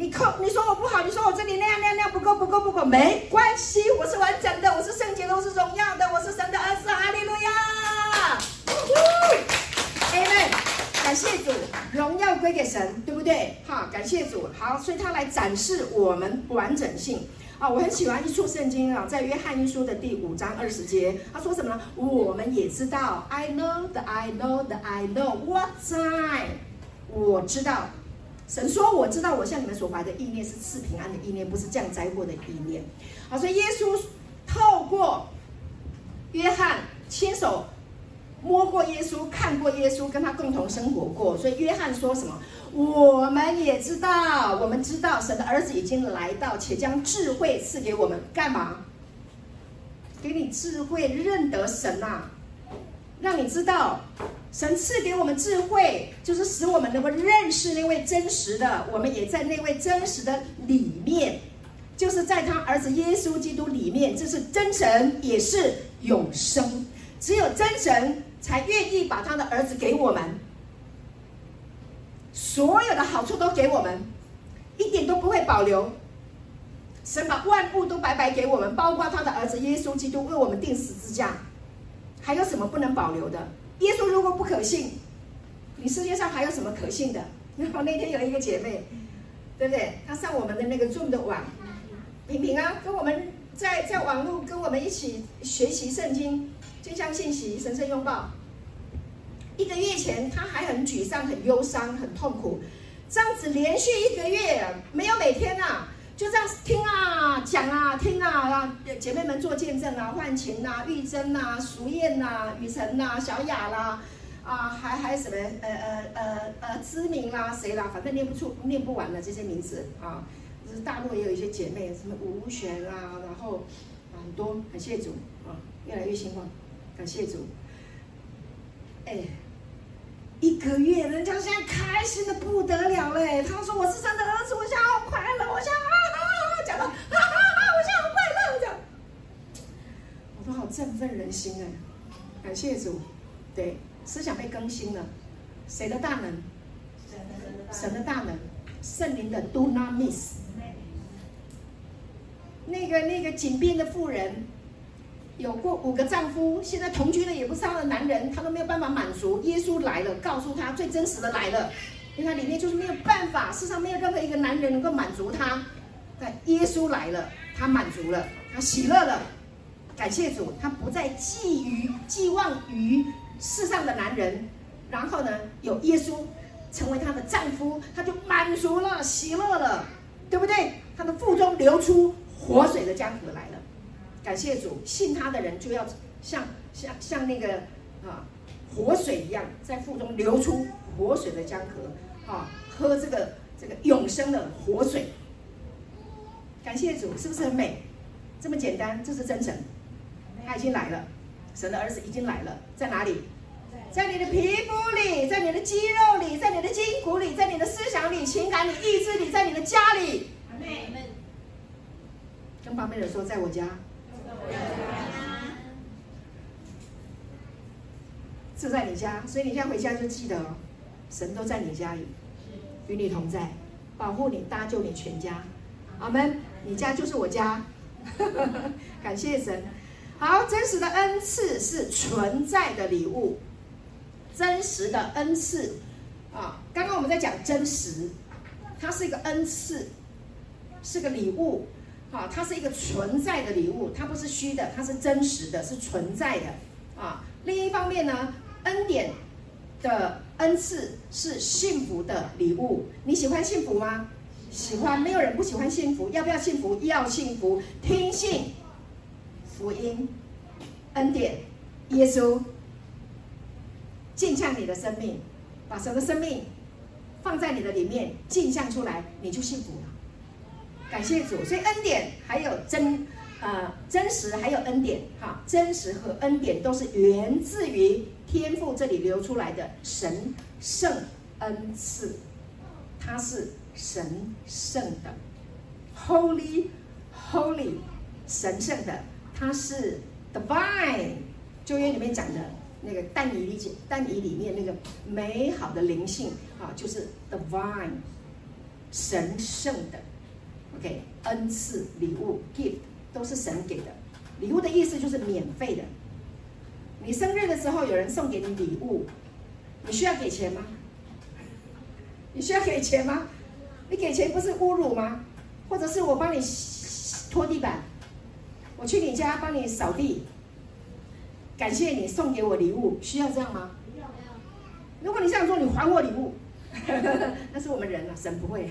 你扣，你说我不好，你说我这里那样那样那样不够不够不够，没关系，我是完整的，我是圣洁的，我是荣耀的，我是神的儿子，哈利路亚，Amen，感谢主，荣耀归给神，对不对？哈，感谢主，好，所以他来展示我们完整性。啊，我很喜欢一处圣经啊，在约翰一书的第五章二十节，他说什么呢？我们也知道，I know that I know that I know what I，我知道，神说我知道，我向你们所怀的意念是赐平安的意念，不是降灾祸的意念。好，所以耶稣透过约翰亲手摸过耶稣，看过耶稣，跟他共同生活过，所以约翰说什么？我们也知道，我们知道神的儿子已经来到，且将智慧赐给我们，干嘛？给你智慧，认得神呐、啊，让你知道，神赐给我们智慧，就是使我们能够认识那位真实的。我们也在那位真实的里面，就是在他儿子耶稣基督里面，这是真神，也是永生。只有真神才愿意把他的儿子给我们。所有的好处都给我们，一点都不会保留。神把万物都白白给我们，包括他的儿子耶稣基督为我们钉十字架，还有什么不能保留的？耶稣如果不可信，你世界上还有什么可信的？然后那天有一个姐妹，对不对？她上我们的那个 Zoom 的网，平平啊，跟我们在在网络跟我们一起学习圣经，就像信息，神圣拥抱。一个月前，她还很沮丧、很忧伤、很痛苦，这样子连续一个月，没有每天啊，就这样听啊、讲啊、听啊，让姐妹们做见证啊，幻琴呐、玉珍呐、淑燕呐、雨辰呐、小雅啦，啊，还还什么呃呃呃呃知名啦，谁啦，反正念不出、念不完的这些名字啊。就是大陆也有一些姐妹，什么吴璇啊，然后很多，感谢主啊，越来越兴旺，感谢主，哎。一个月，人家现在开心的不得了嘞！他说：“我是神的儿子，我现在好快乐，我现在啊啊啊，讲到啊啊啊，我现在好快乐，讲，我都好振奋人心哎！感谢主，对，思想被更新了，谁的大能？神的大能，圣灵的 Do not miss。那个那个井边的妇人。”有过五个丈夫，现在同居的也不是他的男人，他都没有办法满足。耶稣来了，告诉他最真实的来了，因为他里面就是没有办法，世上没有任何一个男人能够满足他。但耶稣来了，他满足了，他喜乐了，感谢主，他不再寄于寄望于世上的男人。然后呢，有耶稣成为他的丈夫，他就满足了，喜乐了，对不对？他的腹中流出活水的江河来了。感谢主，信他的人就要像像像那个啊活水一样，在腹中流出活水的江河，啊，喝这个这个永生的活水。感谢主，是不是很美？这么简单，这是真神，他已经来了，神的儿子已经来了，在哪里？在你的皮肤里，在你的肌肉里，在你的筋骨里，在你的思想里、情感里、意志里，在你的家里。跟旁边人说，在我家。就在你家，所以你现在回家就记得哦，神都在你家里，与你同在，保护你，搭救你全家。阿门。你家就是我家，感谢神。好，真实的恩赐是存在的礼物，真实的恩赐啊。刚刚我们在讲真实，它是一个恩赐，是个礼物，好，它是一个存在的礼物，它不是虚的，它是真实的，是存在的啊。另一方面呢，恩典的恩赐是幸福的礼物，你喜欢幸福吗？喜欢，没有人不喜欢幸福。要不要幸福？要幸福，听信。福音、恩典、耶稣，镜像你的生命，把神的生命放在你的里面，镜像出来，你就幸福了。感谢主，所以恩典还有真呃真实，还有恩典哈，真实和恩典都是源自于天父这里流出来的神圣恩赐，它是神圣的，Holy Holy 神圣的。它是 divine，旧约里面讲的那个但以理解，但以里面那个美好的灵性啊，就是 divine，神圣的，OK，恩赐礼物 gift 都是神给的，礼物的意思就是免费的。你生日的时候有人送给你礼物，你需要给钱吗？你需要给钱吗？你给钱不是侮辱吗？或者是我帮你拖地板？我去你家帮你扫地，感谢你送给我礼物，需要这样吗？如果你这样做，你还我礼物，那是我们人啊，神不会。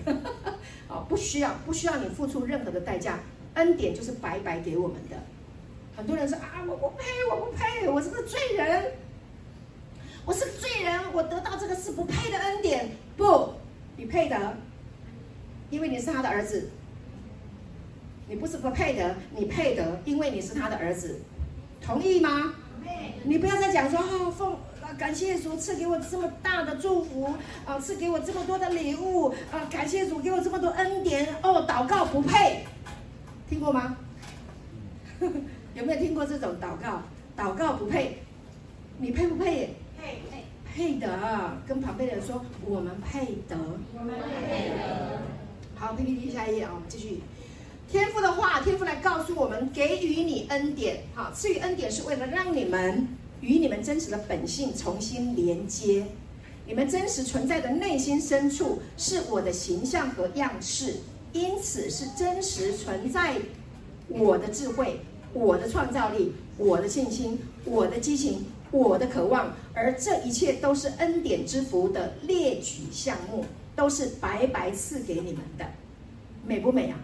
哦，不需要，不需要你付出任何的代价，恩典就是白白给我们的。很多人说啊，我不配，我不配，我是个罪人，我是个罪人，我得到这个是不配的恩典。不，你配的，因为你是他的儿子。你不是不配得，你配得，因为你是他的儿子，同意吗？你不要再讲说哦，奉感谢主赐给我这么大的祝福啊，赐给我这么多的礼物啊，感谢主给我这么多恩典哦，祷告不配，听过吗？有没有听过这种祷告？祷告不配，你配不配？配配配得，跟旁边的人说我们配得，我们配得。好，PPT 下一页啊，我们继续。天父的话，天父来告诉我们，给予你恩典，好，赐予恩典是为了让你们与你们真实的本性重新连接，你们真实存在的内心深处是我的形象和样式，因此是真实存在我的智慧、我的创造力、我的信心、我的激情、我的渴望，而这一切都是恩典之福的列举项目，都是白白赐给你们的，美不美啊？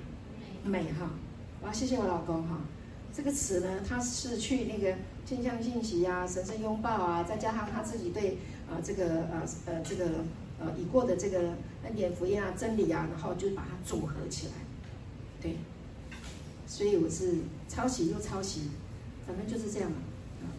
美哈，我要谢谢我老公哈。这个词呢，他是去那个镜像信息啊、神圣拥抱啊，再加上他自己对啊、呃、这个呃呃这个呃已过的这个恩典福音啊、真理啊，然后就把它组合起来。对，所以我是抄袭又抄袭，反正就是这样嘛。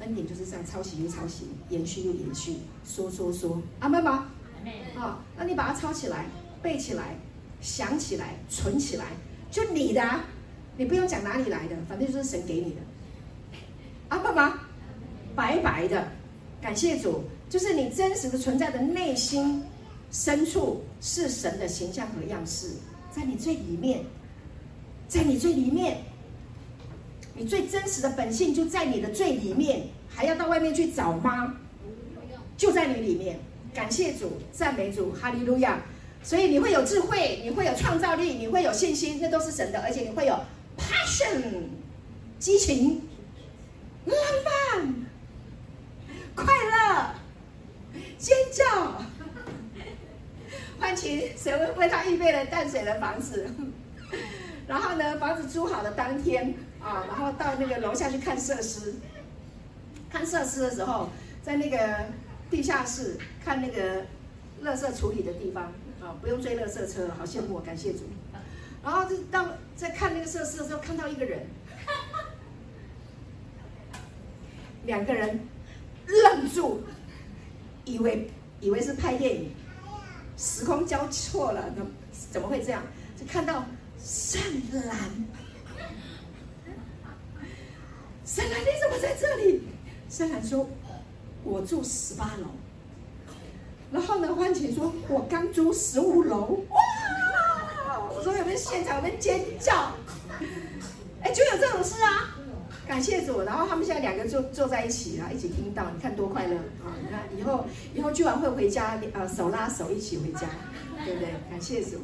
恩典就是这样，抄袭又抄袭，延续又延续，说说说。阿门吗？阿门。啊，那你把它抄起来、背起来、想起来、存起来。就你的，你不用讲哪里来的，反正就是神给你的。啊，爸爸，白白的，感谢主，就是你真实的存在的内心深处是神的形象和样式，在你最里面，在你最里面，你最真实的本性就在你的最里面，还要到外面去找吗？就在你里面，感谢主，赞美主，哈利路亚。所以你会有智慧，你会有创造力，你会有信心，这都是神的，而且你会有 passion，激情，浪漫，快乐，尖叫，欢庆神为他预备了淡水的房子。然后呢，房子租好的当天啊，然后到那个楼下去看设施，看设施的时候，在那个地下室看那个垃圾处理的地方啊。不用追垃圾车，好羡慕，感谢主。然后就到在看那个设施的时候，看到一个人，两个人愣住，以为以为是拍电影，时空交错了，那怎么会这样？就看到圣兰，圣兰你怎么在这里？圣兰说：“我住十八楼。”然后呢，欢晴说：“我刚住十五楼。”哇！我说有没有现场有没有尖叫？哎，就有这种事啊！感谢主，然后他们现在两个坐坐在一起啊，一起听到，你看多快乐啊！你看以后以后聚完会回家，呃，手拉手一起回家，对不对？感谢主，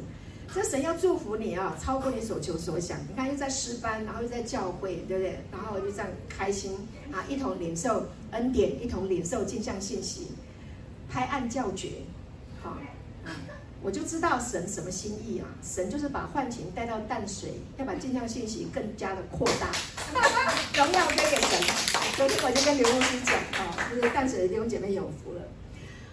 这神要祝福你啊，超过你所求所想。你看又在诗班，然后又在教会，对不对？然后就这样开心啊，一同领受恩典，一同领受镜像信息，拍案叫绝，好。我就知道神什么心意啊！神就是把幻情带到淡水，要把镜像信息更加的扩大，荣耀归给神。昨天我就跟刘牧师讲啊，就是淡水的弟兄姐妹有福了。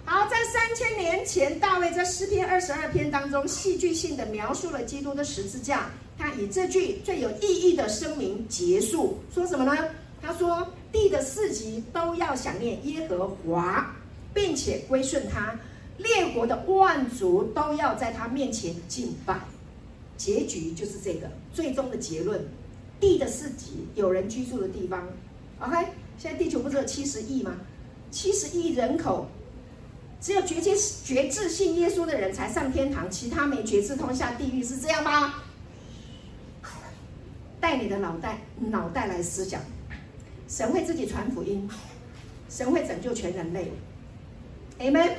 好，在三千年前，大卫在诗篇二十二篇当中戏剧性的描述了基督的十字架，他以这句最有意义的声明结束，说什么呢？他说：“地的四极都要想念耶和华，并且归顺他。”列国的万族都要在他面前敬拜，结局就是这个最终的结论。地的四极，有人居住的地方。OK，现在地球不是有七十亿吗？七十亿人口，只有决志决志信耶稣的人才上天堂，其他没决志通下地狱，是这样吗？带你的脑袋脑袋来思想，神会自己传福音，神会拯救全人类。Amen。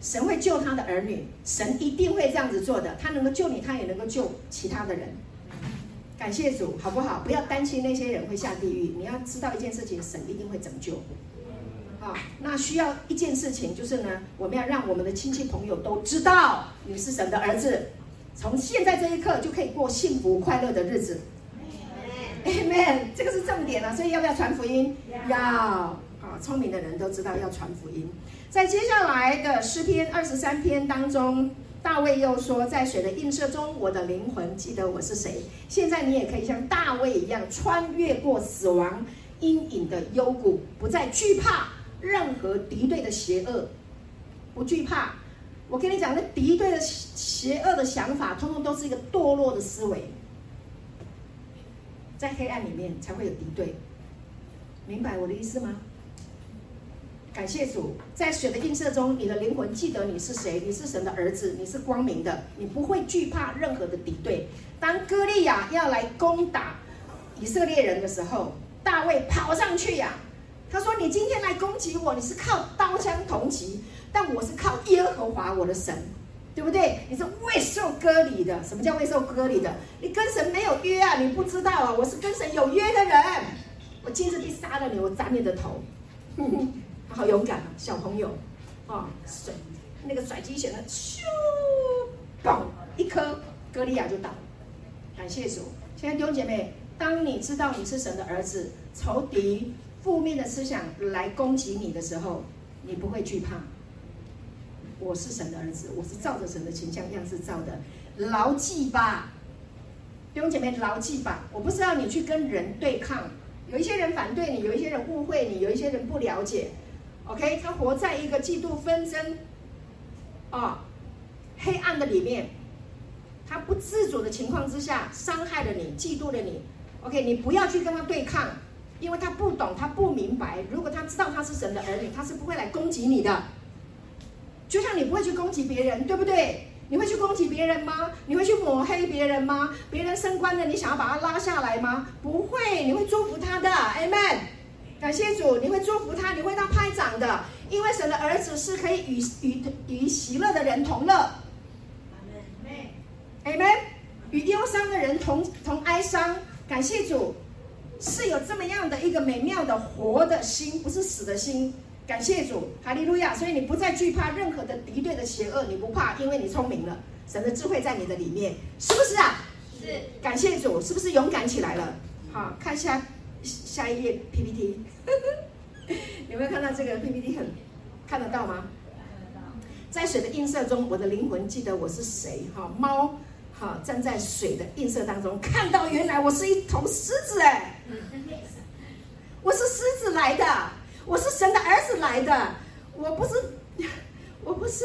神会救他的儿女，神一定会这样子做的。他能够救你，他也能够救其他的人。感谢主，好不好？不要担心那些人会下地狱。你要知道一件事情，神一定会拯救。好，那需要一件事情就是呢，我们要让我们的亲戚朋友都知道你是神的儿子。从现在这一刻就可以过幸福快乐的日子。Amen，这个是重点了。所以要不要传福音？要。啊，聪明的人都知道要传福音。在接下来的诗篇二十三篇当中，大卫又说：“在水的映射中，我的灵魂记得我是谁。”现在你也可以像大卫一样，穿越过死亡阴影的幽谷，不再惧怕任何敌对的邪恶，不惧怕。我跟你讲，那敌对的邪恶的想法，通通都是一个堕落的思维。在黑暗里面才会有敌对，明白我的意思吗？感谢主，在水的映射中，你的灵魂记得你是谁，你是神的儿子，你是光明的，你不会惧怕任何的敌对。当歌利亚要来攻打以色列人的时候，大卫跑上去呀、他说：“你今天来攻击我，你是靠刀枪铜戟，但我是靠耶和华我的神，对不对？你是未受割礼的。什么叫未受割礼的？你跟神没有约啊，你不知道啊，我是跟神有约的人。我今日必杀了你，我斩你的头。”好勇敢啊，小朋友，啊，甩那个甩机弦的，咻，嘣，一颗，歌利亚就倒。感谢主，亲爱的弟兄姐妹，当你知道你是神的儿子，仇敌负面的思想来攻击你的时候，你不会惧怕。我是神的儿子，我是照着神的形象样式造的，牢记吧，弟兄姐妹，牢记吧。我不是要你去跟人对抗，有一些人反对你，有一些人误会你，有一些人不了解。OK，他活在一个嫉妒纷争，啊、黑暗的里面，他不自主的情况之下伤害了你，嫉妒了你。OK，你不要去跟他对抗，因为他不懂，他不明白。如果他知道他是神的儿女，他是不会来攻击你的。就像你不会去攻击别人，对不对？你会去攻击别人吗？你会去抹黑别人吗？别人升官了，你想要把他拉下来吗？不会，你会祝福他的。Amen。感谢主，你会祝福他，你会当拍掌的，因为神的儿子是可以与与与喜乐的人同乐，阿门，阿门，与忧伤的人同同哀伤。感谢主，是有这么样的一个美妙的活的心，不是死的心。感谢主，哈利路亚。所以你不再惧怕任何的敌对的邪恶，你不怕，因为你聪明了，神的智慧在你的里面，是不是啊？是。感谢主，是不是勇敢起来了？好，看一下。下一页 PPT，有没有看到这个 PPT？很看得到吗？在水的映射中，我的灵魂记得我是谁？哈，猫，哈，站在水的映射当中，看到原来我是一头狮子，哎，我是狮子来的，我是神的儿子来的，我不是，我不是，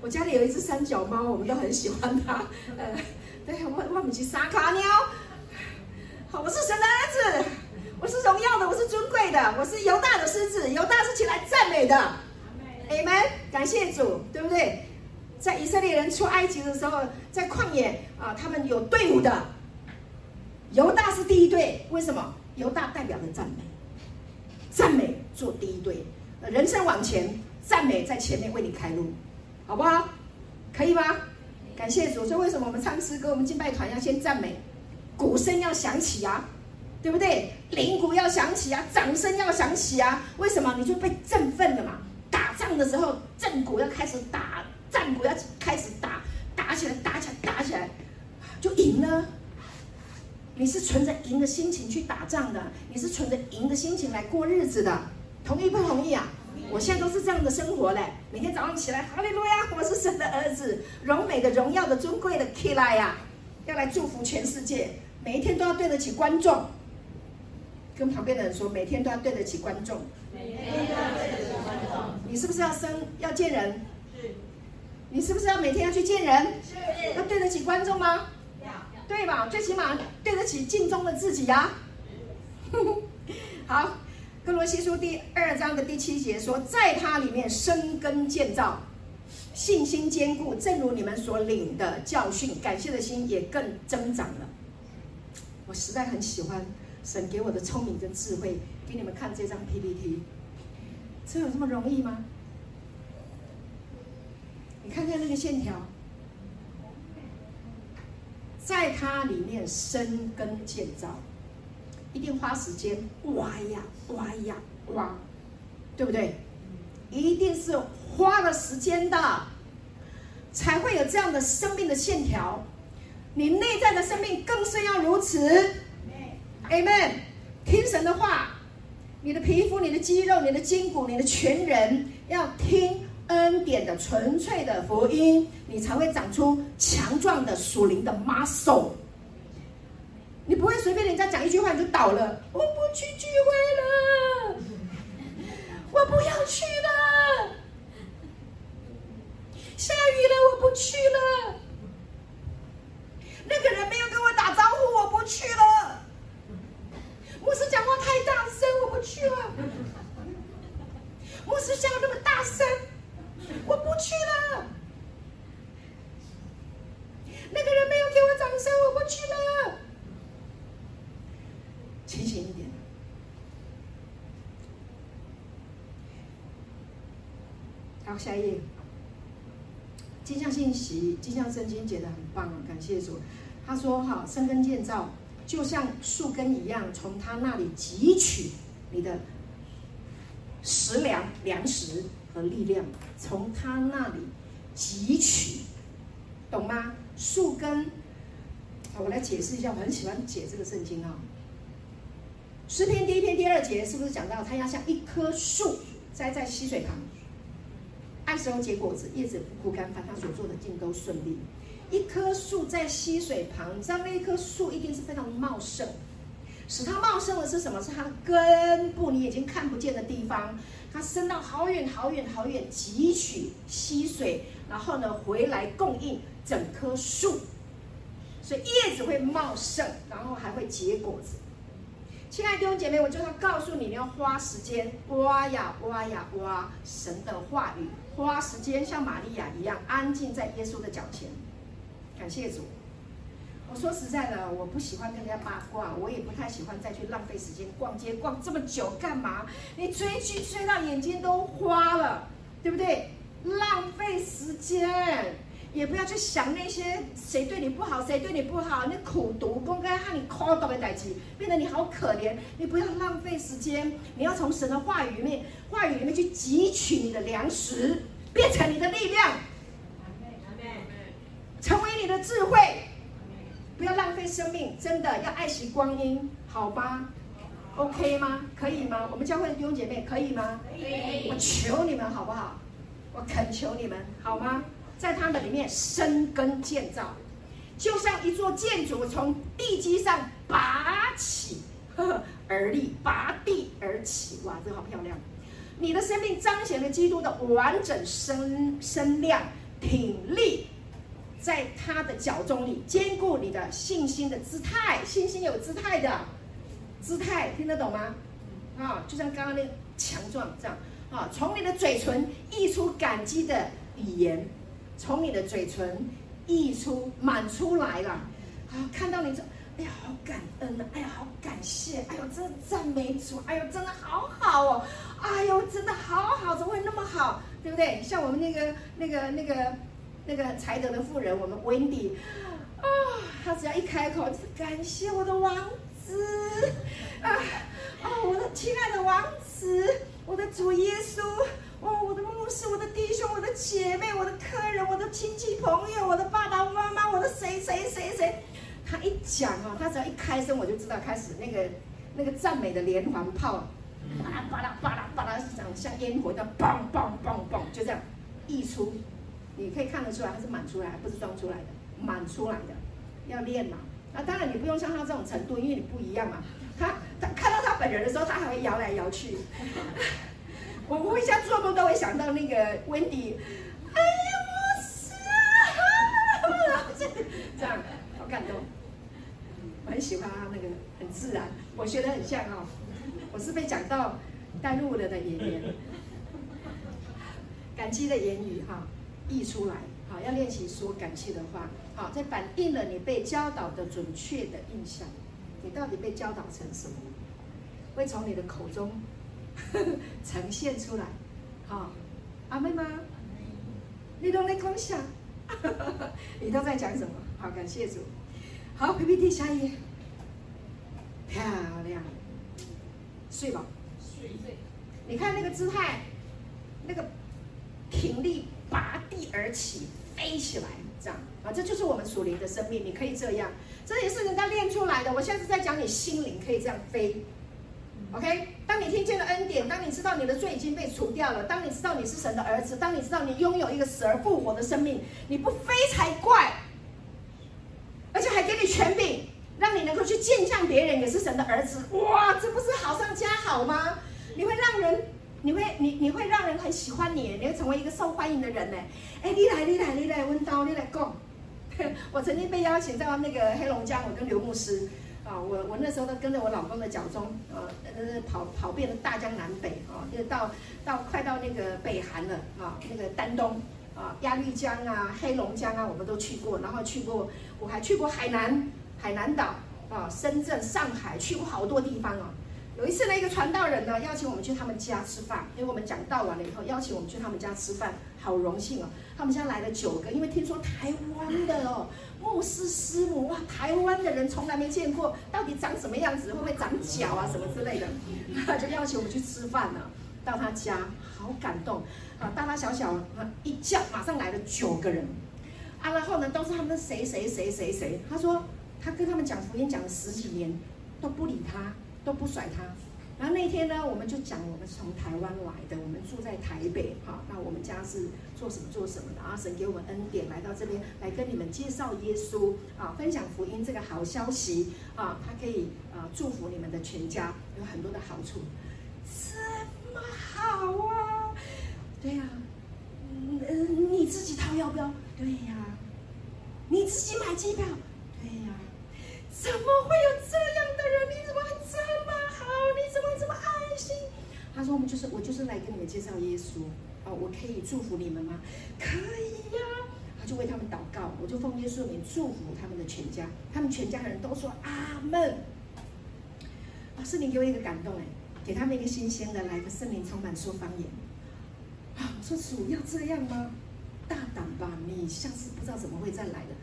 我家里有一只三脚猫，我们都很喜欢它。呃，对，我我们去撒卡鸟。好，我是神的儿子，我是荣耀的，我是尊贵的，我是犹大的狮子，犹大是起来赞美的。阿门，感谢主，对不对？在以色列人出埃及的时候，在旷野啊，他们有队伍的。犹大是第一队，为什么？犹大代表着赞美，赞美做第一队，人生往前，赞美在前面为你开路，好不好？可以吗？感谢主。所以为什么我们唱诗歌，我们敬拜团要先赞美，鼓声要响起啊，对不对？铃鼓要响起啊，掌声要响起啊。为什么？你就被振奋了嘛。打仗的时候，阵鼓要开始打，战鼓要开始打，打起来，打起来，打起来，就赢了。你是存着赢的心情去打仗的，你是存着赢的心情来过日子的，同意不同意啊？我现在都是这样的生活嘞，每天早上起来，哈利路亚，我是神的儿子，荣美的、荣耀的、尊贵的起来呀，要来祝福全世界，每一天都要对得起观众，跟旁边的人说，每天都要对得起观众，每天都要对得起观众，你是不是要生要见人？是，你是不是要每天要去见人？是，要对得起观众吗？对吧？最起码对得起镜中的自己呀、啊。好，哥罗西书第二章的第七节说，在他里面生根建造，信心坚固，正如你们所领的教训，感谢的心也更增长了。我实在很喜欢神给我的聪明跟智慧，给你们看这张 PPT，这有这么容易吗？你看看那个线条。在它里面生根建造，一定花时间挖呀挖呀挖，对不对？一定是花了时间的，才会有这样的生命的线条。你内在的生命更是要如此。Amen。听神的话，你的皮肤、你的肌肉、你的筋骨、你的全人要听。恩典的纯粹的福音，你才会长出强壮的属灵的 muscle。你不会随便人家讲一句话你就倒了。我不去聚会了，我不要去了。下雨了，我不去了。那个人没有跟我打招呼，我不去了。牧师讲话太大声，我不去了。牧师笑那么大声。我不去了。那个人没有给我掌声，我不去了。清醒一点。好，下一页。金像信息，金像圣经解的很棒，感谢主。他说：“哈，生根建造，就像树根一样，从他那里汲取你的食粮、粮食。”和力量从他那里汲取，懂吗？树根，我来解释一下，我很喜欢解这个圣经啊。诗篇第一篇第二节是不是讲到他要像一棵树栽在溪水旁，按时候结果子，叶子不枯干，凡他所做的尽都顺利。一棵树在溪水旁，你知道那一棵树一定是非常茂盛，使它茂盛的是什么？是它的根部，你已经看不见的地方。它伸到好远好远好远，汲取溪水，然后呢回来供应整棵树，所以叶子会茂盛，然后还会结果子。亲爱的弟兄姐妹，我就要告诉你，你要花时间挖呀挖呀挖神的话语，花时间像玛利亚一样安静在耶稣的脚前，感谢主。我说实在的，我不喜欢跟人家八卦，我也不太喜欢再去浪费时间逛街逛这么久干嘛？你追剧追到眼睛都花了，对不对？浪费时间，也不要去想那些谁对你不好，谁对你不好，那苦读，公开和你抠到的代志，变得你好可怜。你不要浪费时间，你要从神的话语里面，话语里面去汲取你的粮食，变成你的力量，成为你的智慧。不要浪费生命，真的要爱惜光阴，好吧？OK 吗？可以吗？我们教会的弟兄姐妹可以吗？可以。我求你们好不好？我恳求你们好吗？在他们里面生根建造，就像一座建筑从地基上拔起而立，拔地而起，哇，这个好漂亮！你的生命彰显了基督的完整身身量挺立，在他的脚中里坚固你的信心的姿态，信心有姿态的姿态，听得懂吗？啊，就像刚刚那个强壮这样啊，从你的嘴唇溢出感激的语言，从你的嘴唇溢出满出来了，啊，看到你这。哎呀，好感恩呐！哎呀，好感谢！哎呦，真的赞美主！哎呦，真的好好哦！哎呦，真的好好，怎么会那么好？对不对？像我们、那个、那个、那个才德的妇人，我们 Wendy 啊，她只要一开口，就是感谢我的王子啊！哦，我的亲爱的王子，我的主耶稣，哦，我的牧师，我的弟兄，我的姐妹，我的客人，我的亲戚朋友，我的爸爸妈妈，我的谁谁谁谁。他一讲哦，他只要一开声，我就知道开始那个那个赞美的连环炮，巴拉巴拉巴拉巴拉，像像烟火一样，嘣嘣嘣嘣，就这样溢出。你可以看得出来，它是满出来，不是装出来的，满出来的。要练嘛？那当然你不用像他这种程度，因为你不一样嘛。他他看到他本人的时候，他还会摇来摇去。我回家做梦都会想到那个 Wendy，哎呀，我死啊！这样。好感动，我很喜欢他那个很自然，我学得很像哦。我是被讲到带入了的演员，感激的言语哈溢出来，好要练习说感谢的话，好这反映了你被教导的准确的印象，你到底被教导成什么？会从你的口中呵 呵呈现出来，好，阿妹吗？你都在空想，你都在讲什么？好，感谢主。好，PPT 下一页，漂亮，睡吧。睡睡。你看那个姿态，那个挺立拔地而起，飞起来，这样啊，这就是我们属灵的生命。你可以这样，这也是人家练出来的。我现在是在讲你心灵可以这样飞。OK，当你听见了恩典，当你知道你的罪已经被除掉了，当你知道你是神的儿子，当你知道你拥有一个死而复活的生命，你不飞才怪。而且还给你权柄，让你能够去见向别人，也是神的儿子。哇，这不是好上加好吗？你会让人，你会你你会让人很喜欢你，你会成为一个受欢迎的人呢。哎，你来，你来，你来，温刀，你来讲。我曾经被邀请到那个黑龙江，我跟刘牧师啊，我我那时候都跟着我老公的脚踪啊，呃跑跑遍了大江南北啊，就到到快到那个北韩了啊，那个丹东。啊，鸭绿江啊，黑龙江啊，我们都去过，然后去过，我还去过海南，海南岛啊，深圳、上海，去过好多地方啊。有一次呢，一个传道人呢邀请我们去他们家吃饭，因为我们讲道完了以后，邀请我们去他们家吃饭，好荣幸哦。他们家来了九个，因为听说台湾的哦，牧师师母哇，台湾的人从来没见过，到底长什么样子，会不会长脚啊什么之类的，就邀请我们去吃饭了，到他家，好感动。啊，大大小小啊，一叫马上来了九个人，啊，然后呢，都是他们的谁谁谁谁谁。他说他跟他们讲福音讲了十几年，都不理他，都不甩他。然后那天呢，我们就讲我们是从台湾来的，我们住在台北，哈，那我们家是做什么做什么的阿？神给我们恩典，来到这边来跟你们介绍耶稣啊，分享福音这个好消息啊，他可以啊祝福你们的全家，有很多的好处，这么好啊！对呀、啊，嗯，你自己掏腰包，对呀、你自己买机票，对呀、怎么会有这样的人？你怎么这么好？你怎么这么爱心？他说：“我们就是我就是来给你们介绍耶稣啊，我可以祝福你们吗？可以呀、啊。”他就为他们祷告，我就奉耶稣的名祝福他们的全家，他们全家人都说阿门。啊，圣灵给我一个感动哎，给他们一个新鲜的，来个圣灵充满说方言。啊，我说主要这样吗？大胆吧，你下次不知道怎么会再来的。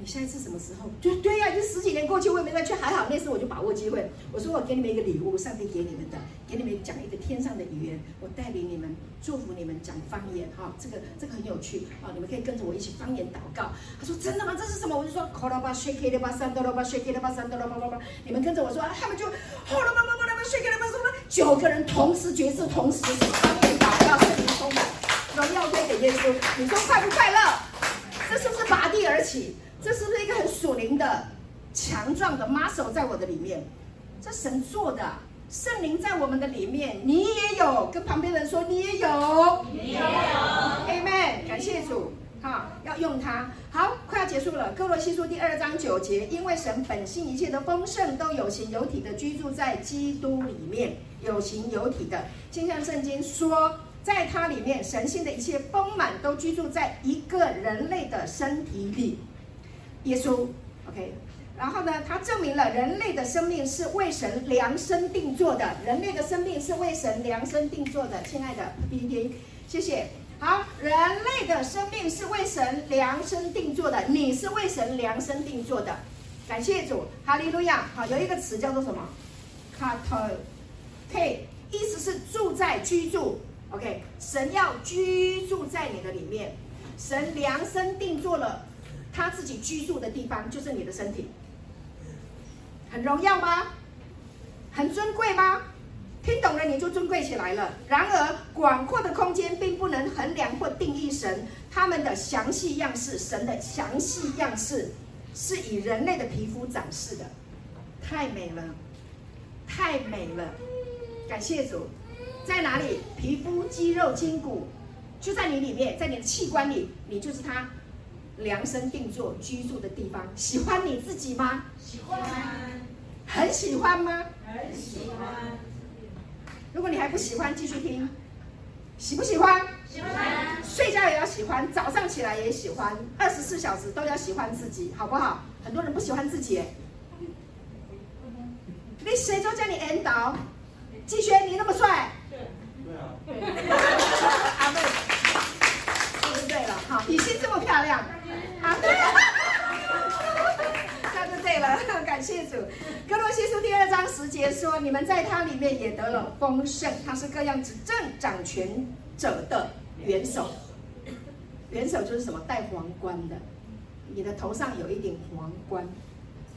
你下一次什么时候？就对呀、啊，已经十几年过去，我也没再去。还好那次我就把握机会，我说我给你们一个礼物，上帝给你们的，给你们讲一个天上的语言，我带领你们，祝福你们讲方言。哈，这个这个很有趣啊，你们可以跟着我一起方言祷告。他说真的吗？这是什么？我就说，吧，shake it 吧，三哆罗吧，shake it 吧，三哆罗吧，吧，你们跟着我说，他们就，好了吧吧吧吧，shake it 吧，什么？九个人同时决志，同时方言祷告，圣灵充满，荣耀归给耶稣。你说快不快乐？这是不是拔地而起？这是不是一个很属灵的、强壮的 muscle 在我的里面？这神做的，圣灵在我们的里面，你也有。跟旁边人说，你也有，你也有。Amen，感谢主。好，要用它。好，快要结束了。哥罗西书第二章九节，因为神本性一切的丰盛都有形有体的居住在基督里面，有形有体的。就像圣经说，在它里面，神性的一切丰满都居住在一个人类的身体里。耶稣，OK。然后呢，他证明了人类的生命是为神量身定做的，人类的生命是为神量身定做的。亲爱的 PPT，谢谢。好，人类的生命是为神量身定做的，你是为神量身定做的，感谢主，哈利路亚。好，有一个词叫做什么？卡特，K，意思是住在居住，OK，神要居住在你的里面，神量身定做了他自己居住的地方，就是你的身体，很荣耀吗？很尊贵吗？听懂了你就尊贵起来了。然而，广阔的空间并不能衡量或定义神他们的详细样式。神的详细样式是以人类的皮肤展示的，太美了，太美了。感谢主，在哪里？皮肤、肌肉、筋骨，就在你里面，在你的器官里，你就是他量身定做居住的地方。喜欢你自己吗？喜欢。很喜欢吗？很喜欢。如果你还不喜欢，继续听。喜不喜欢？喜欢。睡觉也要喜欢，早上起来也喜欢，二十四小时都要喜欢自己，好不好？很多人不喜欢自己。你谁都叫你引导？季轩，你那么帅。对。对啊。阿妹，说对了，好，你心这么漂亮。哈哈哈，那就。对了，感谢主。歌罗西书第二章十节说：“你们在他里面也得了丰盛，他是各样执政掌权者的元首。元首就是什么？戴皇冠的。你的头上有一顶皇冠。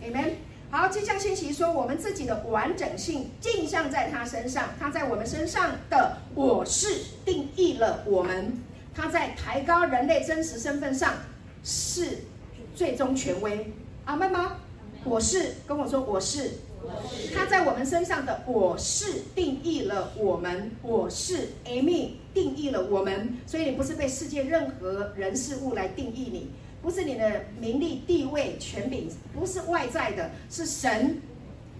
Amen。好，这项信息说，我们自己的完整性镜像在他身上，他在我们身上的我是定义了我们。他在抬高人类真实身份上是最终权威。阿们吗？”我是跟我说，我是，我是他在我们身上的我是定义了我们，我是 Amy 定义了我们，所以你不是被世界任何人事物来定义你，不是你的名利地位权柄，不是外在的，是神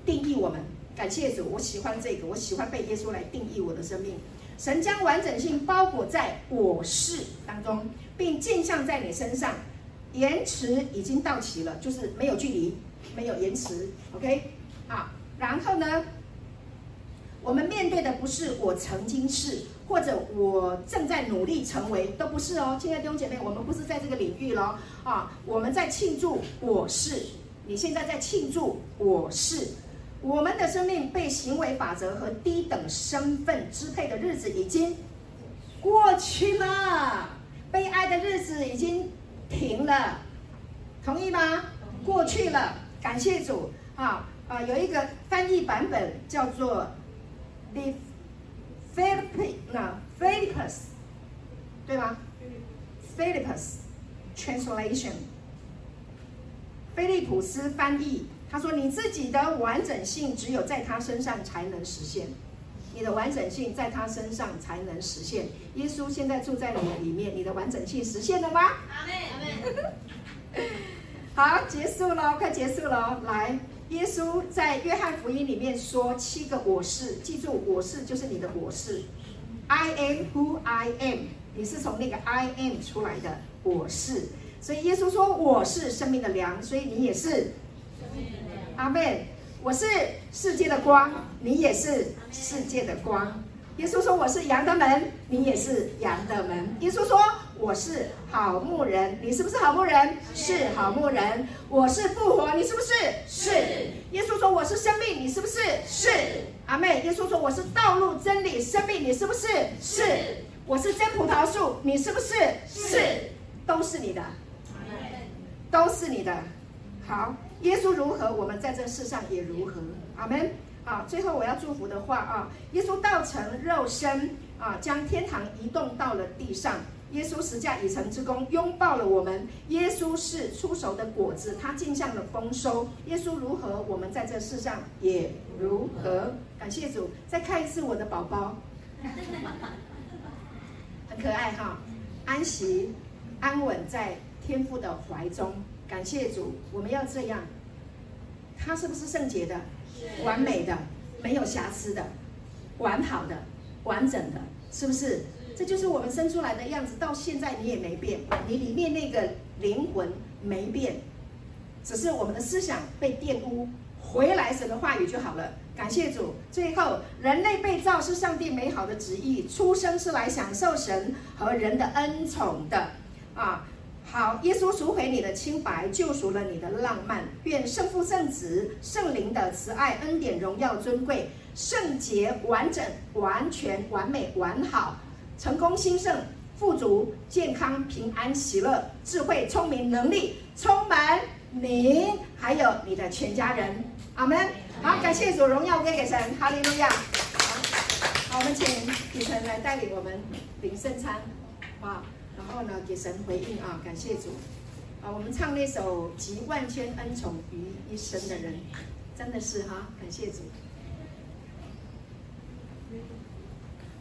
定义我们。感谢主，我喜欢这个，我喜欢被耶稣来定义我的生命。神将完整性包裹在我是当中，并镜像在你身上，延迟已经到期了，就是没有距离。没有延迟，OK，好，然后呢，我们面对的不是我曾经是，或者我正在努力成为，都不是哦，亲爱的弟兄姐妹，我们不是在这个领域咯。啊，我们在庆祝我是，你现在在庆祝我是，我们的生命被行为法则和低等身份支配的日子已经过去了，悲哀的日子已经停了，同意吗？过去了。感谢主啊啊！有一个翻译版本叫做 The Philip 那 Philippus 对吗？Philippus translation，菲利普斯翻译，他说：“你自己的完整性只有在他身上才能实现，你的完整性在他身上才能实现。耶稣现在住在你的里面，你的完整性实现了吗？”阿门，阿门。好，结束了，快结束了。来，耶稣在约翰福音里面说七个我是，记住，我是就是你的我是，I am who I am，你是从那个 I am 出来的，我是。所以耶稣说我是生命的粮，所以你也是。阿门。我是世界的光，你也是世界的光。耶稣说我是羊的门，你也是羊的门。耶稣说。我是好牧人，你是不是好牧人？是好牧人。我是复活，你是不是？是。耶稣说我是生命，你是不是？是。阿妹，耶稣说我是道路、真理、生命，你是不是？是。我是真葡萄树，你是不是？是。都是你的，都是你的。好，耶稣如何，我们在这世上也如何。阿门。啊，最后我要祝福的话啊，耶稣道成肉身啊，将天堂移动到了地上。耶稣十架已成之功，拥抱了我们。耶稣是初熟的果子，他进项的丰收。耶稣如何，我们在这世上也如何。感谢主，再看一次我的宝宝，很可爱哈，安息安稳在天父的怀中。感谢主，我们要这样。他是不是圣洁的、完美的、没有瑕疵的、完好的、完整的？是不是？这就是我们生出来的样子，到现在你也没变，你里面那个灵魂没变，只是我们的思想被玷污，回来神的话语就好了。感谢主。最后，人类被造是上帝美好的旨意，出生是来享受神和人的恩宠的啊。好，耶稣赎回你的清白，救赎了你的浪漫。愿圣父、圣子、圣灵的慈爱、恩典、荣耀、尊贵、圣洁、完整、完全、完美、完好。成功、兴盛、富足、健康、平安、喜乐、智慧、聪明、能力，充满你，还有你的全家人。阿门。好，感谢主，荣耀归给神，哈利路亚。好，我们请雨晨来带领我们领圣餐，啊，然后呢，给神回应啊，感谢主。啊，我们唱那首集万千恩宠于一身的人，真的是哈，感谢主。